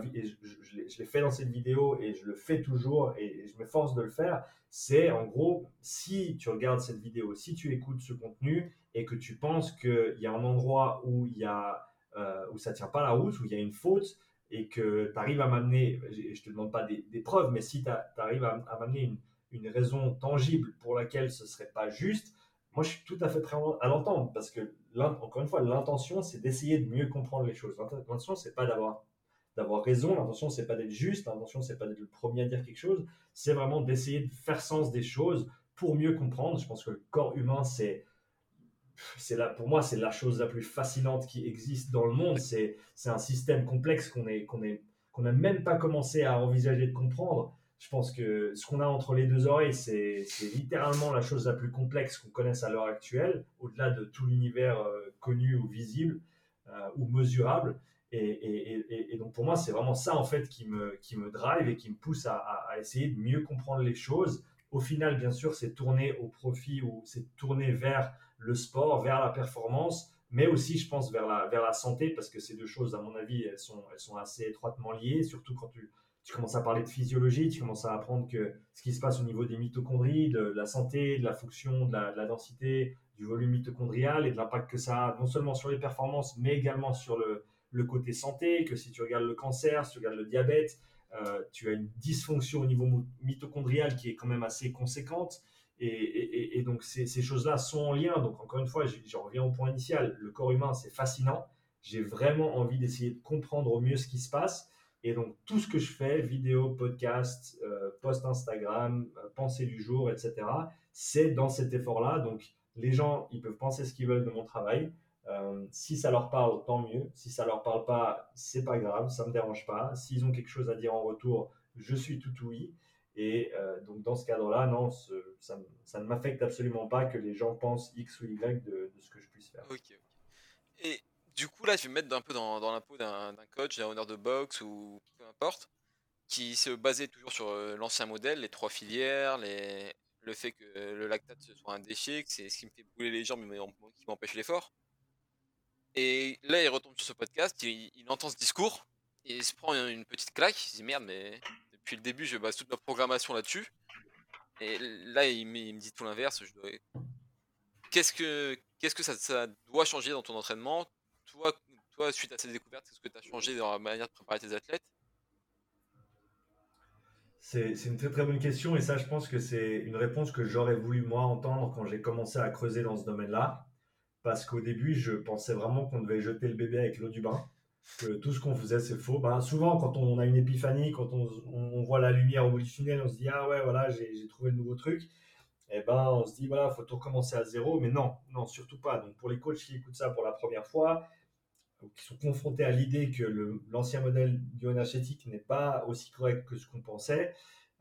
je l'ai fait dans cette vidéo et je le fais toujours et je m'efforce de le faire. C'est en gros, si tu regardes cette vidéo, si tu écoutes ce contenu et que tu penses qu'il y a un endroit où, y a, euh, où ça ne tient pas la route, où il y a une faute et que tu arrives à m'amener, je ne te demande pas des, preuves, mais si tu arrives à, m'amener une, une, raison tangible pour laquelle ce ne serait pas juste, moi je suis tout à fait prêt à l'entendre parce que encore une fois, l'intention, c'est d'essayer de mieux comprendre les choses. L'intention, c'est pas d'avoir d'avoir raison. L'intention, c'est pas d'être juste. L'intention, c'est pas d'être le premier à dire quelque chose. C'est vraiment d'essayer de faire sens des choses pour mieux comprendre. Je pense que le corps humain, c'est c'est là, pour moi, c'est la chose la plus fascinante qui existe dans le monde. C'est, c'est un système complexe qu'on est, qu'on est, qu'on n'a même pas commencé à envisager de comprendre je pense que ce qu'on a entre les deux oreilles, c'est littéralement la chose la plus complexe qu'on connaisse à l'heure actuelle, au-delà de tout l'univers euh, connu ou visible euh, ou mesurable. Et, donc pour moi, c'est vraiment ça en fait qui me, qui me drive et qui me pousse à, à essayer de mieux comprendre les choses. Au final, bien sûr, c'est tourner au profit ou c'est tourner vers le sport, vers la performance, mais aussi, je pense, vers la, vers la santé, parce que ces deux choses, à mon avis, elles sont, elles sont assez étroitement liées, surtout quand tu, tu commences à parler de physiologie, tu commences à apprendre que ce qui se passe au niveau des mitochondries, de la santé, de la fonction, de la, densité, du volume mitochondrial et de l'impact que ça a non seulement sur les performances, mais également sur le, le, côté santé, que si tu regardes le cancer, si tu regardes le diabète, euh, tu as une dysfonction au niveau mitochondrial qui est quand même assez conséquente. Et, donc ces, choses-là sont en lien. Donc encore une fois, j'en reviens au point initial. Le corps humain, c'est fascinant. J'ai vraiment envie d'essayer de comprendre au mieux ce qui se passe. Et donc, tout ce que je fais, vidéo, podcast, euh, post Instagram, euh, pensée du jour, etc., c'est dans cet effort-là. Donc, les gens, ils peuvent penser ce qu'ils veulent de mon travail. Euh, si ça leur parle, tant mieux. Si ça leur parle pas, c'est pas grave, ça me dérange pas. S'ils ont quelque chose à dire en retour, je suis tout oui. Et donc, dans ce cadre-là, non, ça, ne m'affecte absolument pas que les gens pensent X ou Y de, ce que je puisse faire. Ok. Et du coup, là, je vais me mettre un peu dans, dans peau d'un coach, d'un honneur de boxe ou peu importe, qui se basait toujours sur euh, l'ancien modèle, les trois filières, le fait que le lactate soit un déchet, que c'est ce qui me fait brûler les jambes mais qui m'empêche l'effort. Et là, il retombe sur ce podcast, il, entend ce discours, il se prend une petite claque, il se dit merde, mais depuis le début, je base toute ma programmation là-dessus. Et là, il me, dit tout l'inverse. Qu'est-ce que, qu'est-ce que ça, doit changer dans ton entraînement? Toi, toi, suite à ces découvertes, quest ce que tu as changé dans la manière de préparer tes athlètes? C'est, une très très bonne question et ça je pense que c'est une réponse que j'aurais voulu moi entendre quand j'ai commencé à creuser dans ce domaine-là. Parce qu'au début je pensais vraiment qu'on devait jeter le bébé avec l'eau du bain, que tout ce qu'on faisait c'est faux. Ben, souvent quand on a une épiphanie, quand on, voit la lumière au bout du tunnel, on se dit ah ouais voilà j'ai, trouvé le nouveau truc. Et eh ben on se dit voilà faut tout recommencer à zéro, mais non, non surtout pas. Donc pour les coachs qui écoutent ça pour la première fois, qui sont confrontés à l'idée que l'ancien modèle bioénergétique n'est pas aussi correct que ce qu'on pensait,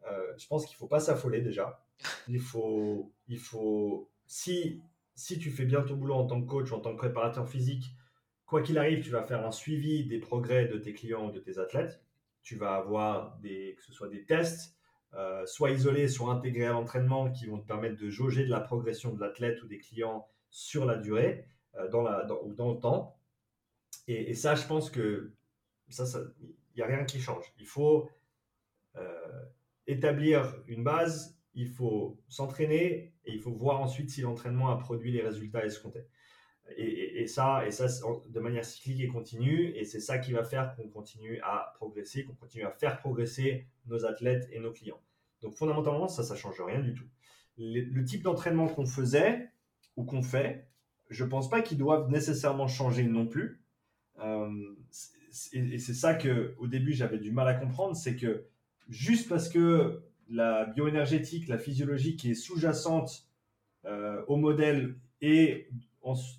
euh, je pense qu'il ne faut pas s'affoler déjà. Il faut, il faut si, si tu fais bien ton boulot en tant que coach, en tant que préparateur physique, quoi qu'il arrive, tu vas faire un suivi des progrès de tes clients ou de tes athlètes. Tu vas avoir des, que ce soit des tests, euh, soit isolés, soit intégrés à l'entraînement, qui vont te permettre de jauger de la progression de l'athlète ou des clients sur la durée euh, dans la, ou dans le temps. Et, ça, je pense que ça, il n'y a rien qui change. Il faut euh, établir une base, il faut s'entraîner et il faut voir ensuite si l'entraînement a produit les résultats escomptés. Et, ça, et ça de manière cyclique et continue, et c'est ça qui va faire qu'on continue à progresser, qu'on continue à faire progresser nos athlètes et nos clients. Donc fondamentalement, ça, ça change rien du tout. Le, type d'entraînement qu'on faisait ou qu'on fait, je pense pas qu'ils doivent nécessairement changer non plus. Euh, et c'est ça que au début j'avais du mal à comprendre, c'est que juste parce que la bioénergétique, la physiologie qui est sous-jacente euh, au modèle est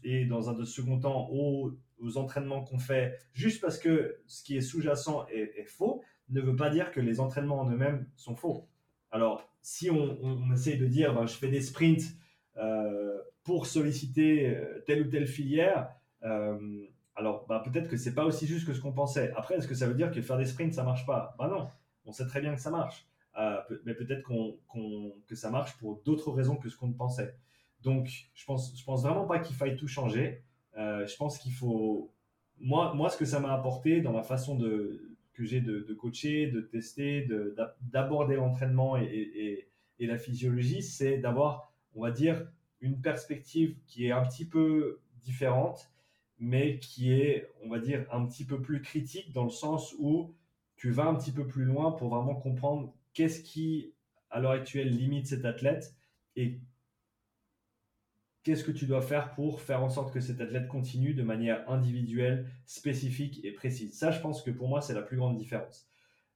et dans un second temps aux, entraînements qu'on fait, juste parce que ce qui est sous-jacent est, faux, ne veut pas dire que les entraînements en eux-mêmes sont faux. Alors, si on, on, essaye de dire, ben, je fais des sprints euh, pour solliciter euh, telle ou telle filière, euh, alors ben, peut-être que c'est pas aussi juste que ce qu'on pensait. Après, est-ce que ça veut dire que faire des sprints, ça marche pas? Ben non, on sait très bien que ça marche. mais peut-être qu'on, que ça marche pour d'autres raisons que ce qu'on pensait. Donc, je pense, je pense vraiment pas qu'il faille tout changer. je pense qu'il faut. Moi, moi, ce que ça m'a apporté dans la façon de, que j'ai de, coacher, de tester, d'aborder l'entraînement et, la physiologie, c'est d'avoir, on va dire, une perspective qui est un petit peu différente, mais qui est, on va dire, un petit peu plus critique dans le sens où tu vas un petit peu plus loin pour vraiment comprendre qu'est-ce qui, à l'heure actuelle, limite cet athlète et qu'est-ce que tu dois faire pour faire en sorte que cet athlète continue de manière individuelle, spécifique et précise. Ça, je pense que pour moi, c'est la plus grande différence.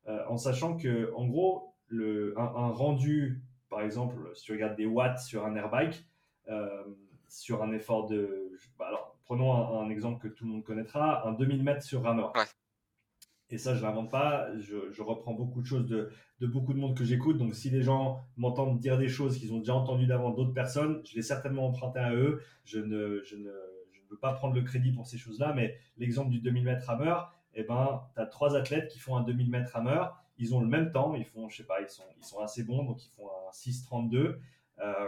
Euh, en sachant que, en gros, le, un, rendu, par exemple, si tu regardes des watts sur un airbike, euh, sur un effort de. Bah, alors, prenons un, exemple que tout le monde connaîtra, un 2000 mètres sur rameur. Et ça, je l'invente pas. Je, reprends beaucoup de choses de, beaucoup de monde que j'écoute. Donc, si les gens m'entendent dire des choses qu'ils ont déjà entendues d'avant d'autres personnes, je l'ai certainement emprunté à eux. Je ne, je ne, veux pas prendre le crédit pour ces choses-là. Mais l'exemple du 2000 mètres rameur, eh ben, tu as trois athlètes qui font un 2000 mètres rameur. Ils ont le même temps. Ils font, je sais pas, ils sont, ils sont assez bons. Donc, ils font un 6,32 euh,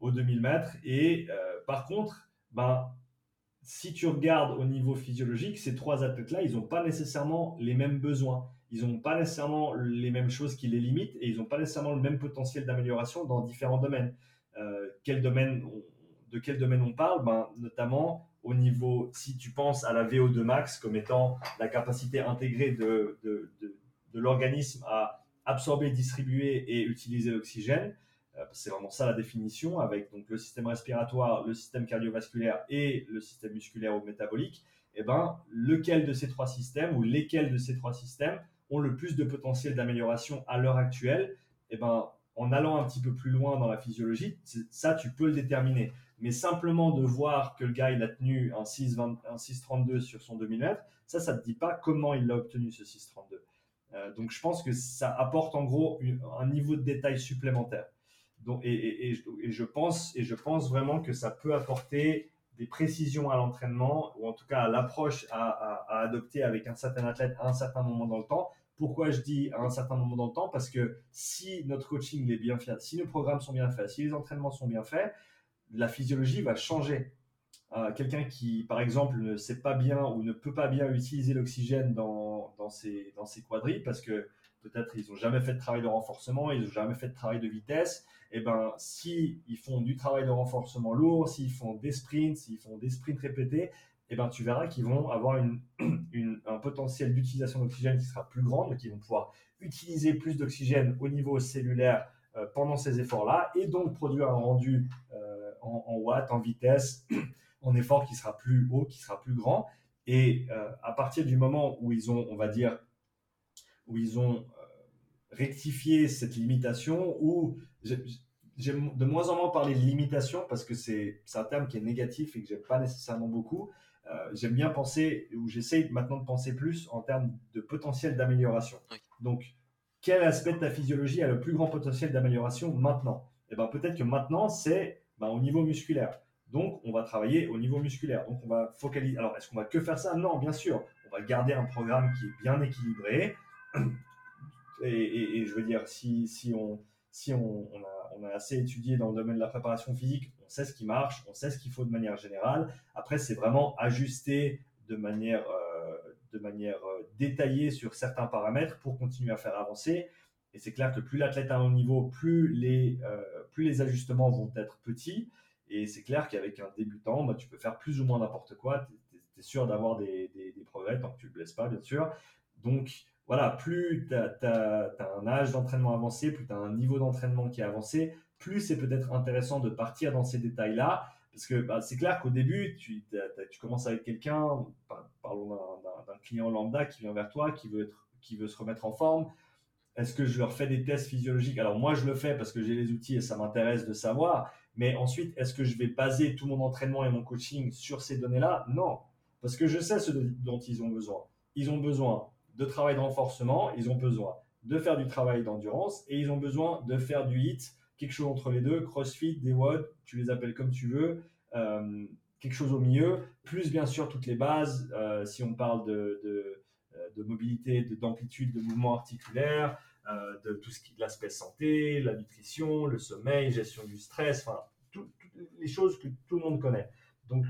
au 2000 mètres. Et euh, par contre, ben, si tu regardes au niveau physiologique, ces trois athlètes-là, ils n'ont pas nécessairement les mêmes besoins. Ils n'ont pas nécessairement les mêmes choses qui les limitent et ils n'ont pas nécessairement le même potentiel d'amélioration dans différents domaines. Euh, quel domaine de quel domaine on parle? Ben, Notamment au niveau, si tu penses à la VO2 max comme étant la capacité intégrée de, de, de l'organisme à absorber, distribuer et utiliser l'oxygène, c'est vraiment ça la définition, avec donc le système respiratoire, le système cardiovasculaire et le système musculaire ou métabolique. Eh ben, lequel de ces trois systèmes ou lesquels de ces trois systèmes ont le plus de potentiel d'amélioration à l'heure actuelle? Eh ben, en allant un petit peu plus loin dans la physiologie, ça tu peux le déterminer. Mais simplement de voir que le gars il a tenu un 6,32 sur son 2000 mètres, ça, ça te dit pas comment il a obtenu ce 6,32. Euh, donc je pense que ça apporte en gros un niveau de détail supplémentaire et, je pense, et je pense vraiment que ça peut apporter des précisions à l'entraînement, ou en tout cas à l'approche à, adopter avec un certain athlète à un certain moment dans le temps. Pourquoi je dis à un certain moment dans le temps? Parce que si notre coaching est bien fait, si nos programmes sont bien faits, si les entraînements sont bien faits, la physiologie va changer. Euh, quelqu'un qui, par exemple, ne sait pas bien ou ne peut pas bien utiliser l'oxygène dans, ses, dans ses quadrilles parce que peut-être ils n'ont jamais fait de travail de renforcement, ils n'ont jamais fait de travail de vitesse, et eh ben si ils font du travail de renforcement lourd, s'ils font des sprints, s'ils font des sprints répétés, et eh ben tu verras qu'ils vont avoir un potentiel d'utilisation d'oxygène qui sera plus grand, donc ils vont pouvoir utiliser plus d'oxygène au niveau cellulaire euh, pendant ces efforts-là, et donc produire un rendu euh, en, watts, en vitesse, en effort qui sera plus haut, qui sera plus grand. Et euh, à partir du moment où ils ont, on va dire, où ils ont rectifié cette limitation, ou j'aime de moins en moins parler de limitation parce que c'est un terme qui est négatif et que j'aime pas nécessairement beaucoup. Euh, j'aime bien penser, ou j'essaie maintenant de penser plus en termes de potentiel d'amélioration. Donc, quel aspect de ta physiologie a le plus grand potentiel d'amélioration maintenant? Et eh ben peut-être que maintenant c'est ben, au niveau musculaire. Donc, on va travailler au niveau musculaire. Donc, on va focaliser. Alors, est-ce qu'on va que faire ça? Non, bien sûr. On va garder un programme qui est bien équilibré. Et, je veux dire, si, on, a, assez étudié dans le domaine de la préparation physique, on sait ce qui marche, on sait ce qu'il faut de manière générale. Après, c'est vraiment ajuster de manière, euh, euh, détaillée sur certains paramètres pour continuer à faire avancer. Et c'est clair que plus l'athlète a un haut niveau, plus les, euh, ajustements vont être petits. Et c'est clair qu'avec un débutant, bah, tu peux faire plus ou moins n'importe quoi. Tu es, sûr d'avoir des, des, des, progrès tant que tu ne le blesses pas, bien sûr. Donc, voilà, plus tu as, un âge d'entraînement avancé, plus tu as un niveau d'entraînement qui est avancé, plus c'est peut-être intéressant de partir dans ces détails-là. Parce que bah, c'est clair qu'au début, tu, commences avec quelqu'un, parlons d'un client lambda qui vient vers toi, qui veut, qui veut se remettre en forme. Est-ce que je leur fais des tests physiologiques? Alors moi, je le fais parce que j'ai les outils et ça m'intéresse de savoir. Mais ensuite, est-ce que je vais baser tout mon entraînement et mon coaching sur ces données-là? Non, parce que je sais ce dont ils ont besoin. Ils ont besoin de travail de renforcement, ils ont besoin de faire du travail d'endurance et ils ont besoin de faire du HIT, quelque chose entre les deux, CrossFit, des WOD, tu les appelles comme tu veux, euh, quelque chose au milieu, plus bien sûr toutes les bases, euh, si on parle de, de, euh, de mobilité, d'amplitude, de, mouvement articulaire, de tout ce qui est l'aspect santé, la nutrition, le sommeil, gestion du stress, enfin, toutes les choses que tout le monde connaît. Donc,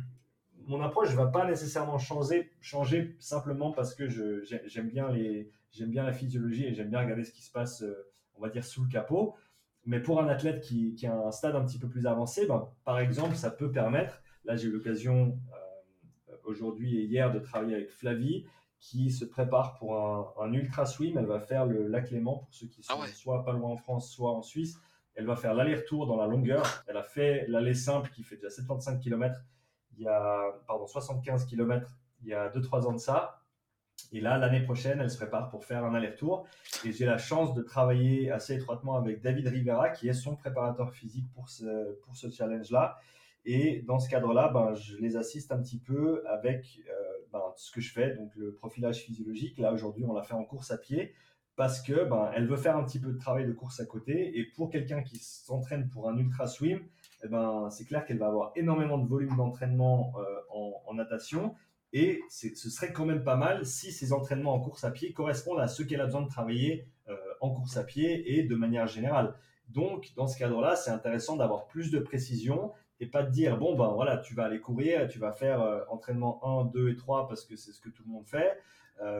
mon approche ne va pas nécessairement changer, changer simplement parce que j'aime bien, les, bien la physiologie et j'aime bien regarder ce qui se passe, euh, on va dire, sous le capot. Mais pour un athlète qui, qui a un stade un petit peu plus avancé, ben, par exemple, ça peut permettre, là j'ai eu l'occasion euh, aujourd'hui et hier de travailler avec Flavie, qui se prépare pour un, ultra swim. Elle va faire le lac Léman pour ceux qui sont ah soit pas loin en France, soit en Suisse. Elle va faire l'aller-retour dans la longueur. Elle a fait l'aller simple qui fait déjà 75 km il y a pardon, 75 km il y a 2-3 ans de ça. Et là, l'année prochaine, elle se prépare pour faire un aller-retour. Et j'ai la chance de travailler assez étroitement avec David Rivera, qui est son préparateur physique pour ce, pour ce challenge-là. Et dans ce cadre-là, ben, je les assiste un petit peu avec euh, ben, ce que je fais, donc le profilage physiologique. Là, aujourd'hui, on l'a fait en course à pied parce que ben, elle veut faire un petit peu de travail de course à côté. Et pour quelqu'un qui s'entraîne pour un ultra swim, eh ben, c'est clair qu'elle va avoir énormément de volume d'entraînement euh, en, natation. Et ce serait quand même pas mal si ces entraînements en course à pied correspondent à ce qu'elle a besoin de travailler euh, en course à pied et de manière générale. Donc, dans ce cadre-là, c'est intéressant d'avoir plus de précision et pas de dire, bon, ben voilà, tu vas aller courir, tu vas faire euh, entraînement 1, 2 et 3 parce que c'est ce que tout le monde fait.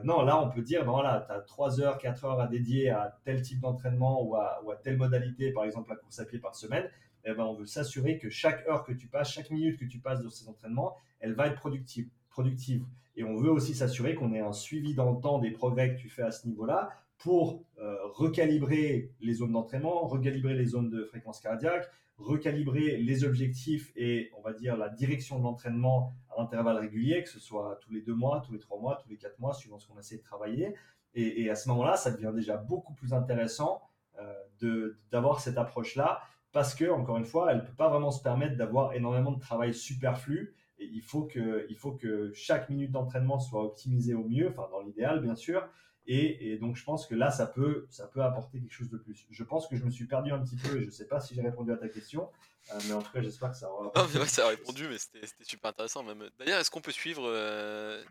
non, là, on peut dire, ben voilà, tu as 3 heures, 4 heures à dédier à tel type d'entraînement ou ou à, telle modalité, par exemple la course à pied par semaine. Eh ben, on veut s'assurer que chaque heure que tu passes, chaque minute que tu passes dans ces entraînements, elle va être productive. productive. Et on veut aussi s'assurer qu'on ait un suivi dans le temps des progrès que tu fais à ce niveau-là pour euh, recalibrer les zones d'entraînement, recalibrer les zones de fréquence cardiaque, recalibrer les objectifs et on va dire la direction de l'entraînement à intervalles réguliers, que ce soit tous les deux mois, tous les trois mois, tous les quatre mois, suivant ce qu'on essaie de travailler. Et, à ce moment-là, ça devient déjà beaucoup plus intéressant euh, d'avoir cette approche-là parce que, encore une fois, elle ne peut pas vraiment se permettre d'avoir énormément de travail superflu. Et il faut que, il faut que chaque minute d'entraînement soit optimisée au mieux, enfin dans l'idéal bien sûr. Et, donc je pense que là, ça peut, ça peut apporter quelque chose de plus. Je pense que je me suis perdu un petit peu et je ne sais pas si j'ai répondu à ta question, euh, mais en tout cas, j'espère que ça aura. Non, mais ça a répondu, mais c'était super intéressant même. D'ailleurs, est-ce qu'on peut suivre euh...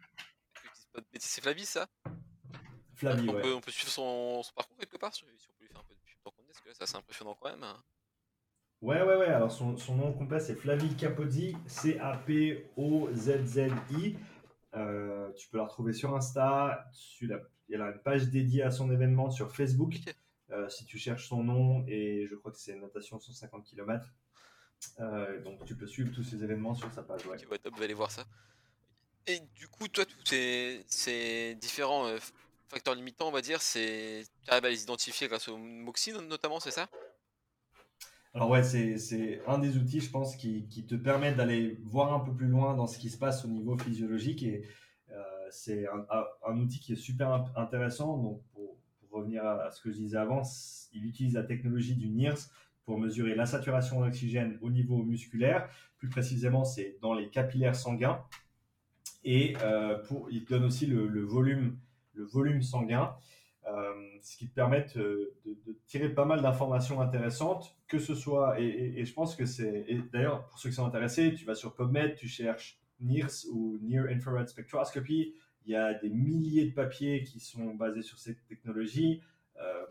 C'est Flavie, ça? Flavie, on, ouais. peut, on peut suivre son, parcours quelque part, si on peut lui faire un peu de pub parce que ça c'est impressionnant quand même. Hein. Ouais, ouais, ouais. Alors, son, nom complet, c'est Flavie Capozzi, C-A-P-O-Z-Z-I. Euh, tu peux la retrouver sur Insta. Il y a une page dédiée à son événement sur Facebook. Euh, si tu cherches son nom, et je crois que c'est natation 150 km. Euh, donc, tu peux suivre tous ces événements sur sa page. Ouais. Ok, top, va aller voir ça. Et du coup, toi, tous ces, différents facteurs limitants, on va dire, tu arrives à les identifier grâce au Moxie notamment, c'est ça? Alors ouais, c'est un des outils, je pense, qui, qui te permet d'aller voir un peu plus loin dans ce qui se passe au niveau physiologique. Et euh, c'est un, outil qui est super intéressant. Donc pour, revenir à ce que je disais avant, il utilise la technologie du NIRS pour mesurer la saturation d'oxygène au niveau musculaire. Plus précisément, c'est dans les capillaires sanguins. Et euh, pour, il donne aussi le, volume, le volume sanguin. Euh, ce qui te permet de, tirer pas mal d'informations intéressantes, que ce soit, et, je pense que c'est, d'ailleurs, pour ceux qui sont intéressés, tu vas sur PubMed, tu cherches NIRS ou Near Infrared Spectroscopy, il y a des milliers de papiers qui sont basés sur cette technologie. Euh,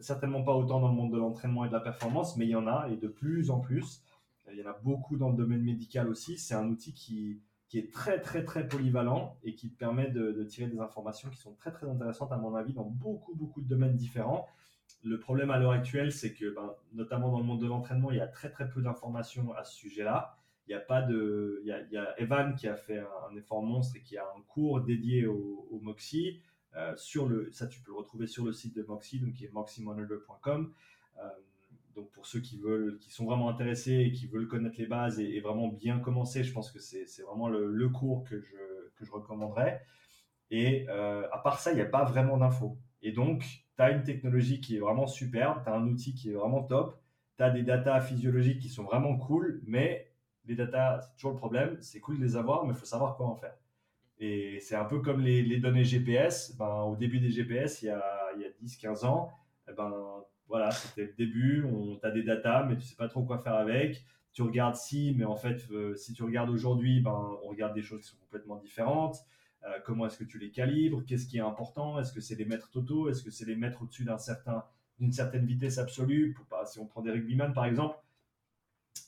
certainement pas autant dans le monde de l'entraînement et de la performance, mais il y en a et de plus en plus. Il y en a beaucoup dans le domaine médical aussi. C'est un outil qui, qui est très très très polyvalent et qui permet de, tirer des informations qui sont très très intéressantes à mon avis dans beaucoup beaucoup de domaines différents. Le problème à l'heure actuelle, c'est que ben, notamment dans le monde de l'entraînement, il y a très très peu d'informations à ce sujet-là. Il y a pas de, il y a, Evan qui a fait un, effort monstre et qui a un cours dédié au, au Moxie. Euh, sur le, ça tu peux le retrouver sur le site de Moxie, donc qui est moximonitor.com. donc pour ceux qui veulent, qui sont vraiment intéressés et qui veulent connaître les bases et, vraiment bien commencer, je pense que c'est vraiment le, cours que je, recommanderais. Et euh, à part ça, il n'y a pas vraiment d'infos. Et donc, tu as une technologie qui est vraiment superbe, tu as un outil qui est vraiment top, tu as des datas physiologiques qui sont vraiment cool, mais les datas, c'est toujours le problème, c'est cool de les avoir, mais il faut savoir quoi en faire. Et c'est un peu comme les, données GPS. Ben, au début des GPS, il y a, il y a 10-15 ans, eh ben, voilà, c'était le début, on as des datas, mais tu sais pas trop quoi faire avec. Tu regardes si, mais en fait, euh, si tu regardes aujourd'hui, ben, on regarde des choses qui sont complètement différentes. Euh, comment est-ce que tu les calibres? Qu'est-ce qui est important? Est-ce que c'est les mètres totaux Est-ce que c'est les mètres au-dessus d'un certain, d'une certaine vitesse absolue? Si on prend des rugbyman, par exemple,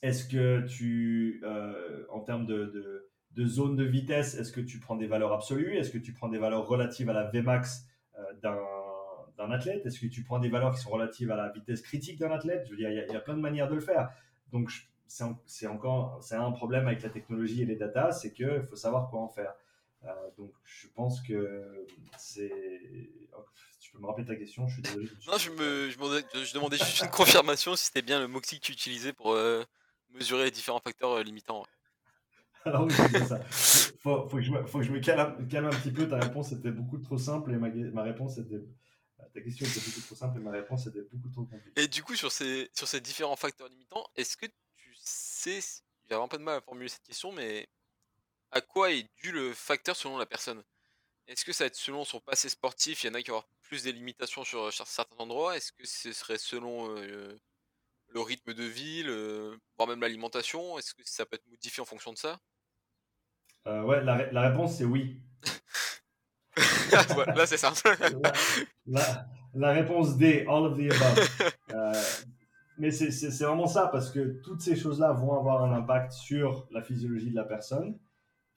est-ce que tu, euh, en termes de, de, zone de vitesse, est-ce que tu prends des valeurs absolues? Est-ce que tu prends des valeurs relatives à la Vmax d'un d'un athlète? Est-ce que tu prends des valeurs qui sont relatives à la vitesse critique d'un athlète? Je veux dire, il y, a, plein de manières de le faire. Donc, c'est encore c'est un problème avec la technologie et les data, c'est qu'il faut savoir quoi en faire. Euh, donc, je pense que c'est. Tu peux me rappeler ta question Je suis désolé. non, je, me, je, demandais juste une confirmation si c'était bien le MOXIE que tu utilisais pour euh, mesurer les différents facteurs euh, limitants. Alors oui, c'est ça. Faut, faut, que je me, faut que je me calme, calme, un petit peu. Ta réponse était beaucoup trop simple et ma, ma réponse était ta question était beaucoup trop simple et ma réponse était beaucoup trop compliquée. Et du coup, sur ces, sur ces différents facteurs limitants, est-ce que tu sais, j'ai vraiment pas de mal à formuler cette question, mais à quoi est dû le facteur selon la personne? Est-ce que ça va être selon son passé sportif Il y en a qui vont avoir plus des limitations sur, certains endroits? Est-ce que ce serait selon euh, le rythme de vie, voire même l'alimentation? Est-ce que ça peut être modifié en fonction de ça? Euh, Ouais, la, la réponse c'est oui. là, c'est simple. la, réponse D, all of the above. Euh, mais c'est vraiment ça, parce que toutes ces choses-là vont avoir un impact sur la physiologie de la personne.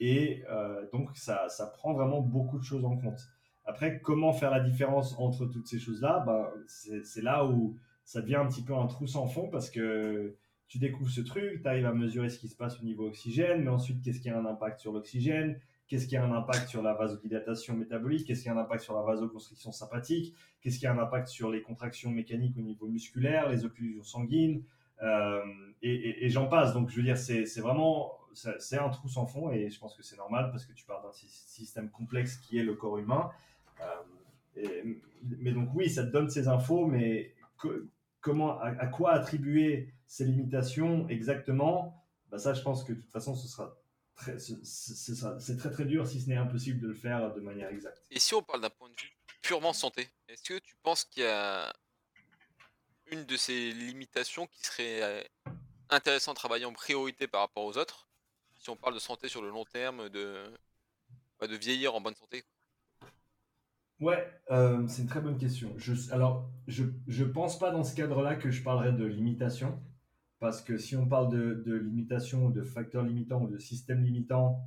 Et euh, donc, ça, ça, prend vraiment beaucoup de choses en compte. Après, comment faire la différence entre toutes ces choses-là? Ben, C'est là où ça devient un petit peu un trou sans fond, parce que tu découvres ce truc, tu arrives à mesurer ce qui se passe au niveau oxygène, mais ensuite, qu'est-ce qui a un impact sur l'oxygène? Qu'est-ce qui a un impact sur la vasodilatation métabolique? Qu'est-ce qui a un impact sur la vasoconstriction sympathique? Qu'est-ce qui a un impact sur les contractions mécaniques au niveau musculaire, les occlusions sanguines? Euh, Et, j'en passe. Donc, je veux dire, c'est vraiment c'est un trou sans fond et je pense que c'est normal parce que tu parles d'un système complexe qui est le corps humain. Euh, mais donc oui, ça te donne ces infos, mais comment, à, quoi attribuer ces limitations exactement? Bah Ça, je pense que de toute façon, ce sera c'est très très dur, si ce n'est impossible de le faire de manière exacte. Et si on parle d'un point de vue purement santé, est-ce que tu penses qu'il y a une de ces limitations qui serait euh, intéressant de travailler en priorité par rapport aux autres? Si on parle de santé sur le long terme, de, bah, de vieillir en bonne santé? Ouais, euh, c'est une très bonne question. Je, alors, je ne pense pas dans ce cadre-là que je parlerai de limitation. Parce que si on parle de, limitation, de facteurs limitants ou de systèmes limitants,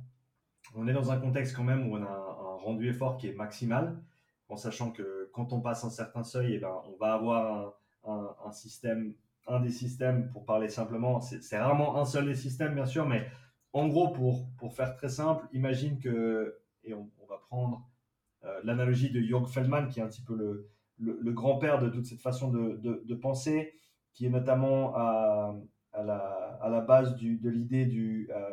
on est dans un contexte quand même où on a un, rendu effort qui est maximal, en sachant que quand on passe un certain seuil, eh ben, on va avoir un, système, un des systèmes, pour parler simplement, c'est rarement un seul des systèmes bien sûr, mais en gros, pour, pour faire très simple, imagine que, et on, va prendre euh, l'analogie de Jörg Feldman, qui est un petit peu le, grand-père de toute cette façon de, de penser, qui est notamment à, la, base de l'idée du euh,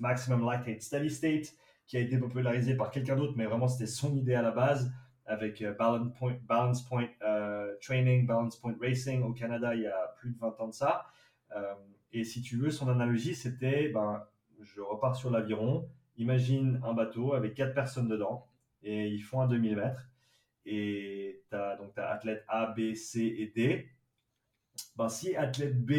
Maximum Lactate Steady State, qui a été popularisé par quelqu'un d'autre, mais vraiment c'était son idée à la base, avec euh, Balance Point, Balance Point euh, Training, Balance Point Racing au Canada il y a plus de 20 ans de ça. et si tu veux, son analogie, c'était, ben, je repars sur l'aviron, imagine un bateau avec quatre personnes dedans, et ils font un 2000 mètres. Et tu as, donc, as athlète A, B, C et D ben, si athlète B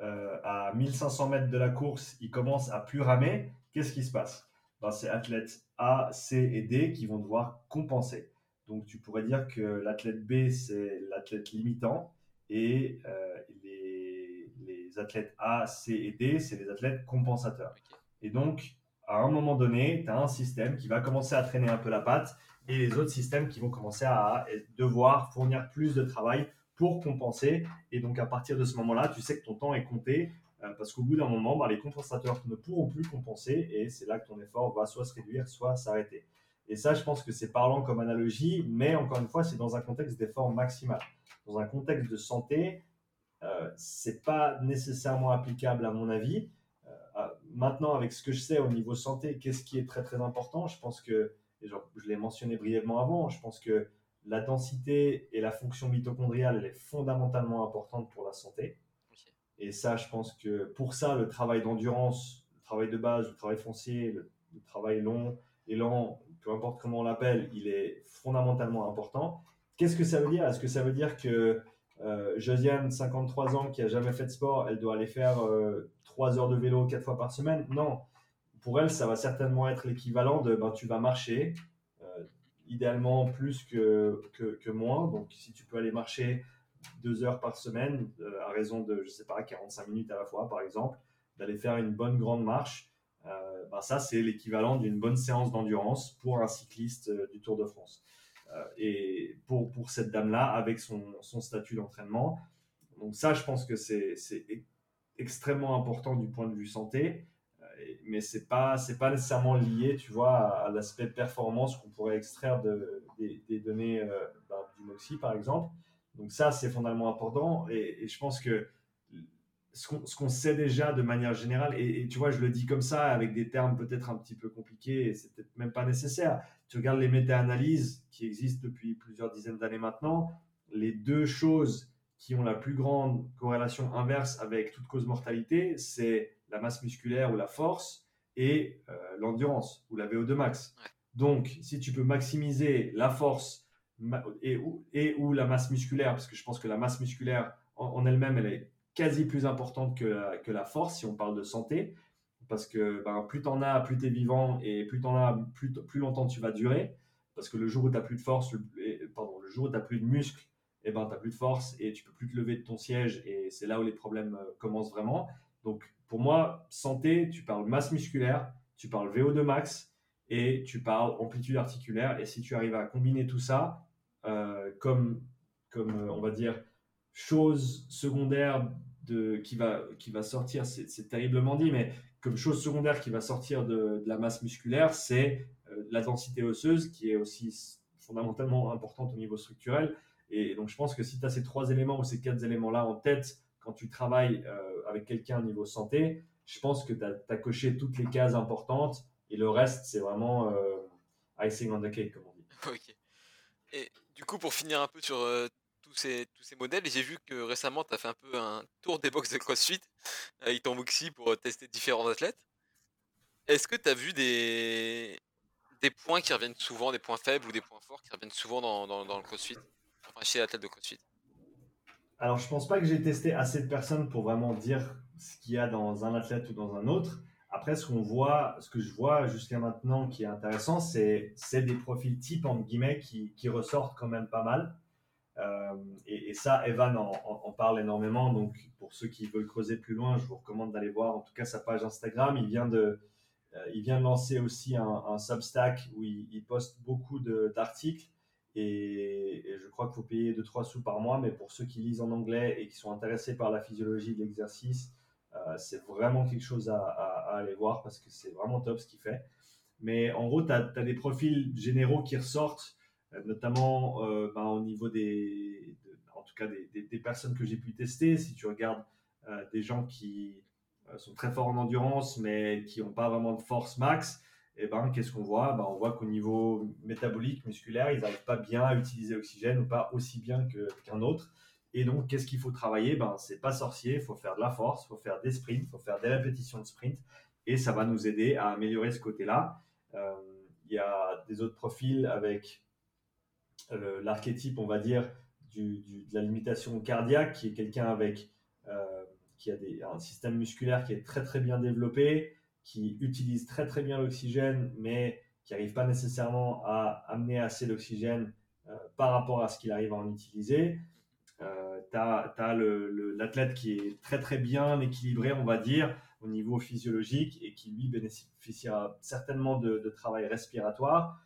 euh, à 1500 mètres de la course, il commence à plus ramer, qu'est-ce qui se passe? Ben, C'est athlète A, C et D qui vont devoir compenser. Donc tu pourrais dire que l'athlète B, c'est l'athlète limitant et euh, les, les, athlètes A, C et D, c'est les athlètes compensateurs. Et donc, à un moment donné, tu as un système qui va commencer à traîner un peu la patte et les autres systèmes qui vont commencer à devoir fournir plus de travail pour compenser. Et donc, à partir de ce moment-là, tu sais que ton temps est compté euh, parce qu'au bout d'un moment, bah, les compensateurs ne pourront plus compenser et c'est là que ton effort va soit se réduire, soit s'arrêter. Et ça, je pense que c'est parlant comme analogie, mais encore une fois, c'est dans un contexte d'effort maximal. Dans un contexte de santé, euh, c'est pas nécessairement applicable à mon avis. Euh, maintenant, avec ce que je sais au niveau santé, qu'est-ce qui est très très important? Je pense que, je l'ai mentionné brièvement avant, je pense que la densité et la fonction mitochondriale, elle est fondamentalement importante pour la santé. Et ça, je pense que pour ça, le travail d'endurance, le travail de base, le travail foncier, le, travail long et lent, peu importe comment on l'appelle, il est fondamentalement important. Qu'est-ce que ça veut dire? Est-ce que ça veut dire que euh, Josiane, 53 ans, qui a jamais fait de sport, elle doit aller faire 3 heures de vélo 4 fois par semaine? Non. Pour elle, ça va certainement être l'équivalent de ben, tu vas marcher, idéalement plus que, que, que, moins. Donc, si tu peux aller marcher deux heures par semaine, euh, à raison de, je sais pas, 45 minutes à la fois, par exemple, d'aller faire une bonne grande marche, ben ça, c'est l'équivalent d'une bonne séance d'endurance pour un cycliste euh, du Tour de France. et pour, pour cette dame-là, avec son, son statut d'entraînement. Donc ça, je pense que c'est extrêmement important du point de vue santé mais c'est pas c'est pas nécessairement lié tu vois à, l'aspect performance qu'on pourrait extraire de, des, données euh, ben, du Moxie par exemple. Donc ça c'est fondamentalement important et, je pense que ce qu'on sait déjà de manière générale et, tu vois je le dis comme ça avec des termes peut-être un petit peu compliqués et c'est peut-être même pas nécessaire. Tu regardes les méta-analyses qui existent depuis plusieurs dizaines d'années maintenant les deux choses qui ont la plus grande corrélation inverse avec toute cause mortalité c'est la masse musculaire ou la force et euh, l'endurance ou la VO2 max. Donc, si tu peux maximiser la force et ou, et ou la masse musculaire, parce que je pense que la masse musculaire en, elle-même, elle est quasi plus importante que la, que la force si on parle de santé, parce que ben, plus tu en as, plus tu es vivant et plus tu en as, plus, plus longtemps tu vas durer, parce que le jour où tu n'as plus de force, le, pardon, le jour où tu n'as plus de muscles, et eh ben, tu n'as plus de force et tu peux plus te lever de ton siège et c'est là où les problèmes euh, commencent vraiment. Donc, pour moi, santé, tu parles masse musculaire, tu parles VO2 max et tu parles amplitude articulaire. Et si tu arrives à combiner tout ça euh, comme, comme euh, on va dire, chose secondaire de, qui, va, qui va sortir, c'est terriblement dit, mais comme chose secondaire qui va sortir de, la masse musculaire, c'est euh, la densité osseuse qui est aussi fondamentalement importante au niveau structurel. Et donc, je pense que si tu as ces trois éléments ou ces quatre éléments-là en tête quand tu travailles euh, avec quelqu'un au niveau santé, je pense que tu as, coché toutes les cases importantes et le reste, c'est vraiment euh, icing on the cake, comme on dit. Ok. Et du coup, pour finir un peu sur euh, tous, ces, tous ces modèles, j'ai vu que récemment, tu as fait un peu un tour des box de CrossFit avec ton Moxie pour tester différents athlètes. Est-ce que tu as vu des, des points qui reviennent souvent, des points faibles ou des points forts qui reviennent souvent dans, dans, dans le CrossFit, enfin chez l'athlète de CrossFit alors, je pense pas que j'ai testé assez de personnes pour vraiment dire ce qu'il y a dans un athlète ou dans un autre. Après, ce qu'on voit, ce que je vois jusqu'à maintenant qui est intéressant, c'est des profils types, entre guillemets, qui, qui, ressortent quand même pas mal. Euh, et, ça, Evan en, parle énormément. Donc, pour ceux qui veulent creuser plus loin, je vous recommande d'aller voir en tout cas sa page Instagram. Il vient de, euh, il vient de lancer aussi un, Substack où il poste beaucoup d'articles et, je crois qu'il faut payer 2-3 sous par mois, mais pour ceux qui lisent en anglais et qui sont intéressés par la physiologie de l'exercice, euh, c'est vraiment quelque chose à, aller voir parce que c'est vraiment top ce qu'il fait. Mais en gros, tu as, des profils généraux qui ressortent, euh, notamment euh, ben, au niveau des, en tout cas des, des, personnes que j'ai pu tester. Si tu regardes des gens qui sont très forts en endurance, mais qui n'ont pas vraiment de force max, et eh ben, qu'est-ce qu'on voit? Ben, On voit qu'au niveau métabolique, musculaire, ils n'arrivent pas bien à utiliser l'oxygène ou pas aussi bien qu'un autre. Et donc, qu'est-ce qu'il faut travailler? Ben, C'est pas sorcier, il faut faire de la force, il faut faire des sprints, il faut faire des répétitions de sprint. Et ça va nous aider à améliorer ce côté-là. Euh, il y a des autres profils avec l'archétype, on va dire, de la limitation cardiaque, qui est quelqu'un avec euh, qui a un système musculaire qui est très très bien développé, qui utilisent très très bien l'oxygène, mais qui n'arrivent pas nécessairement à amener assez d'oxygène euh, par rapport à ce qu'il arrive à en utiliser. Euh, tu as, l'athlète qui est très très bien équilibré, on va dire, au niveau physiologique et qui lui bénéficiera certainement de, travail respiratoire.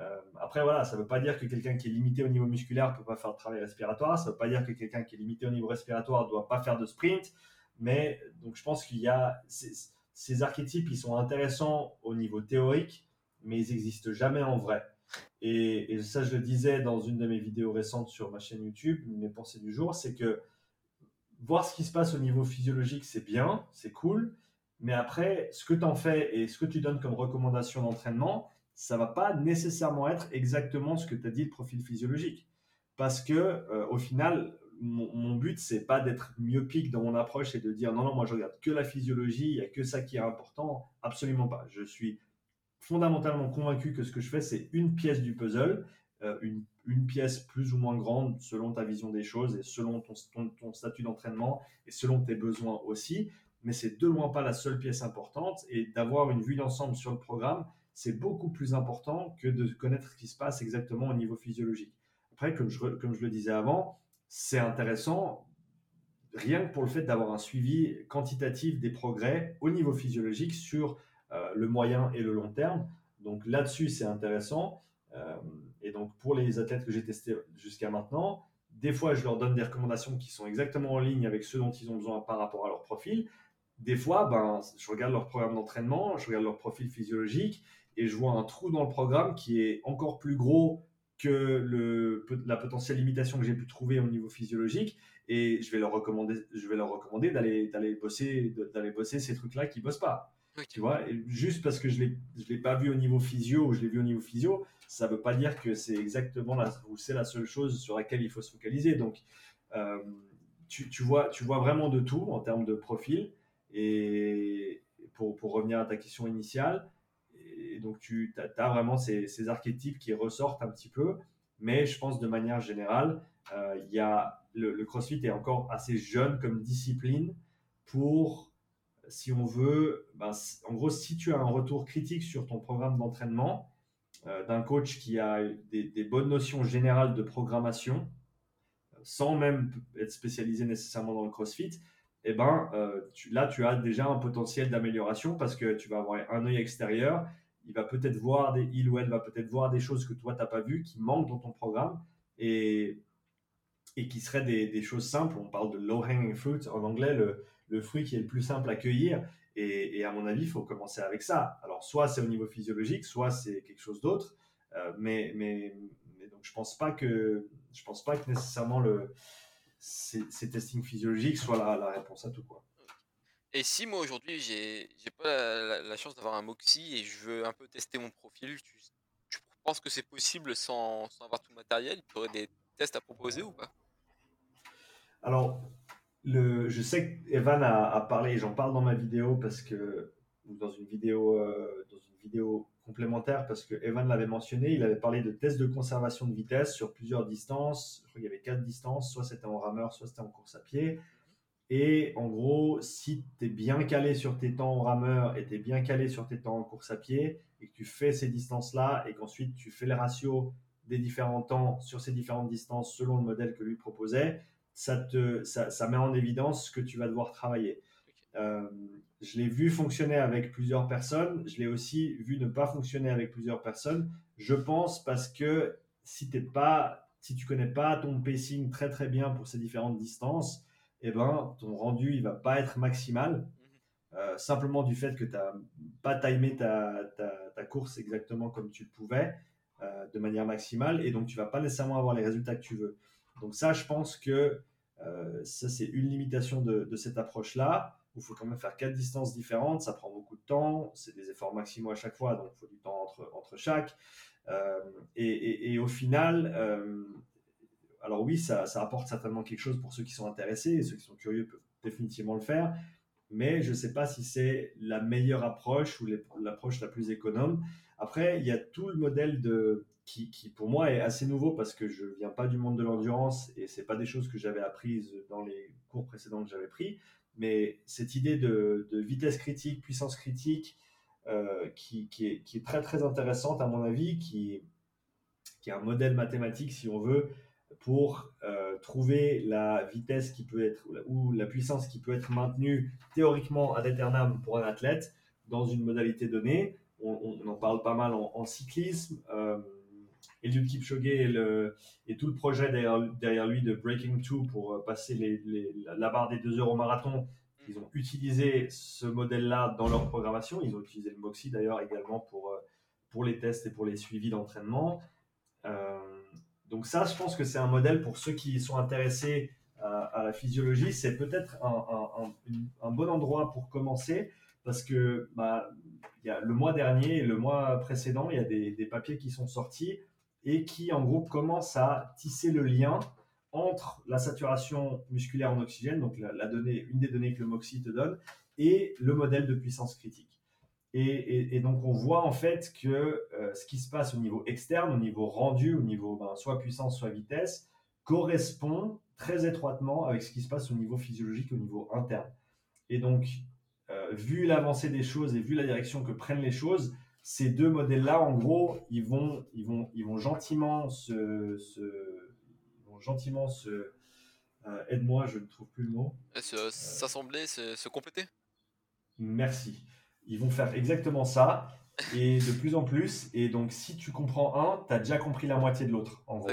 Euh, après, voilà, ça ne veut pas dire que quelqu'un qui est limité au niveau musculaire ne peut pas faire de travail respiratoire. Ça ne veut pas dire que quelqu'un qui est limité au niveau respiratoire ne doit pas faire de sprint. Mais donc, je pense qu'il y a ces archétypes, ils sont intéressants au niveau théorique, mais ils n'existent jamais en vrai. Et, ça, je le disais dans une de mes vidéos récentes sur ma chaîne YouTube, mes pensées du jour, c'est que voir ce qui se passe au niveau physiologique, c'est bien, c'est cool, mais après, ce que tu en fais et ce que tu donnes comme recommandation d'entraînement, ça va pas nécessairement être exactement ce que tu as dit le profil physiologique. Parce que, euh, au final, mon, mon but, c'est pas d'être myopique dans mon approche et de dire non, non, moi je regarde que la physiologie, il n'y a que ça qui est important. Absolument pas. Je suis fondamentalement convaincu que ce que je fais, c'est une pièce du puzzle, euh, une, une, pièce plus ou moins grande selon ta vision des choses et selon ton, ton, ton statut d'entraînement et selon tes besoins aussi. Mais c'est de loin pas la seule pièce importante et d'avoir une vue d'ensemble sur le programme, c'est beaucoup plus important que de connaître ce qui se passe exactement au niveau physiologique. Après, comme je, comme je le disais avant, c'est intéressant rien que pour le fait d'avoir un suivi quantitatif des progrès au niveau physiologique sur euh, le moyen et le long terme. Donc là-dessus, c'est intéressant. Euh, et donc pour les athlètes que j'ai testés jusqu'à maintenant, des fois, je leur donne des recommandations qui sont exactement en ligne avec ce dont ils ont besoin par rapport à leur profil. Des fois, ben, je regarde leur programme d'entraînement, je regarde leur profil physiologique et je vois un trou dans le programme qui est encore plus gros que le, la potentielle limitation que j'ai pu trouver au niveau physiologique et je vais leur recommander, je vais leur recommander d'aller, d'aller bosser, d'aller bosser ces trucs-là qui bossent pas. Tu vois, et juste parce que je l'ai, je l'ai pas vu au niveau physio ou je l'ai vu au niveau physio, ça veut pas dire que c'est exactement la, ou c'est la seule chose sur laquelle il faut se focaliser. Donc, euh, tu, tu, vois, tu vois vraiment de tout en termes de profil. Et pour, pour revenir à ta question initiale, et donc tu as, vraiment ces, archétypes qui ressortent un petit peu, mais je pense de manière générale, euh, y a, le, CrossFit est encore assez jeune comme discipline pour, si on veut, ben, en gros, si tu as un retour critique sur ton programme d'entraînement euh, d'un coach qui a des, bonnes notions générales de programmation, sans même être spécialisé nécessairement dans le CrossFit, eh ben, euh, là, tu as déjà un potentiel d'amélioration parce que tu vas avoir un œil extérieur il va peut-être voir des, il ou elle va peut-être voir des choses que toi, tu n'as pas vues, qui manquent dans ton programme et, et qui seraient des, des choses simples. On parle de low-hanging fruit en anglais, le, le, fruit qui est le plus simple à cueillir. Et, et à mon avis, il faut commencer avec ça. Alors, soit c'est au niveau physiologique, soit c'est quelque chose d'autre. Euh, mais, mais, mais, donc, je pense pas que, je pense pas que nécessairement le, ces, ces testings physiologiques soient la, la réponse à tout. Quoi. Et si moi aujourd'hui j'ai pas la, chance d'avoir un Moxie et je veux un peu tester mon profil, tu, penses que c'est possible sans, avoir tout le matériel? Tu aurais des tests à proposer ou pas? Alors, le, je sais qu'Evan a, parlé, j'en parle dans ma vidéo parce que, dans une vidéo, euh, dans une vidéo complémentaire parce que Evan l'avait mentionné, il avait parlé de tests de conservation de vitesse sur plusieurs distances. Je crois qu'il y avait quatre distances, soit c'était en rameur, soit c'était en course à pied. Et en gros, si tu es bien calé sur tes temps en rameur et tu es bien calé sur tes temps en course à pied et que tu fais ces distances-là et qu'ensuite tu fais les ratios des différents temps sur ces différentes distances selon le modèle que lui proposait, ça, te, ça, ça met en évidence ce que tu vas devoir travailler. Euh, je l'ai vu fonctionner avec plusieurs personnes, je l'ai aussi vu ne pas fonctionner avec plusieurs personnes. Je pense parce que si, t'es pas, si tu connais pas ton pacing très très bien pour ces différentes distances, eh ben, ton rendu il va pas être maximal. Mhm. Euh, simplement du fait que tu n'as pas timé ta, ta, ta, course exactement comme tu le pouvais, euh, de manière maximale, et donc tu vas pas nécessairement avoir les résultats que tu veux. Donc ça, je pense que euh, ça, c'est une limitation de, de cette approche-là, où il faut quand même faire quatre distances différentes, ça prend beaucoup de temps, c'est des efforts maximaux à chaque fois, donc il faut du temps entre, entre chaque. Et, et, et, au final, alors oui, ça, apporte certainement quelque chose pour ceux qui sont intéressés et ceux qui sont curieux peuvent définitivement le faire, mais je ne sais pas si c'est la meilleure approche ou l'approche la plus économe. Après, il y a tout le modèle de, qui, pour moi est assez nouveau parce que je ne viens pas du monde de l'endurance et ce pas des choses que j'avais apprises dans les cours précédents que j'avais pris, mais cette idée de, vitesse critique, puissance critique, euh, qui, est, très très intéressante à mon avis, qui est un modèle mathématique si on veut, pour euh, trouver la vitesse qui peut être ou la puissance qui peut être maintenue théoriquement ad aeternam pour un athlète dans une modalité donnée. On, en parle pas mal en, cyclisme. Euh, Eliud Kipchoge et, le, et, tout le projet derrière, lui de Breaking 2 pour euh, passer la barre des 2 heures au marathon, ils ont utilisé ce modèle-là dans leur programmation. Ils ont utilisé le Moxie d'ailleurs également pour, euh, pour les tests et pour les suivis d'entraînement. Donc ça, je pense que c'est un modèle pour ceux qui sont intéressés à, à la physiologie. C'est peut-être un, bon endroit pour commencer parce que bah, le mois dernier et le mois précédent, il y a des, papiers qui sont sortis et qui, en gros, commencent à tisser le lien entre la saturation musculaire en oxygène, donc la, donnée, une des données que le MOXIE te donne, et le modèle de puissance critique. Et, donc on voit en fait que euh, ce qui se passe au niveau externe, au niveau rendu, au niveau ben, soit puissance, soit vitesse, correspond très étroitement avec ce qui se passe au niveau physiologique, au niveau interne. Et donc, euh, vu l'avancée des choses et vu la direction que prennent les choses, ces deux modèles-là, en gros, ils vont, ils vont, ils vont gentiment se, gentiment se, euh, aide-moi, je ne trouve plus le mot. S'assembler, se compléter? Merci. Ils vont faire exactement ça et de plus en plus. Et donc, si tu comprends un, tu as déjà compris la moitié de l'autre, en gros.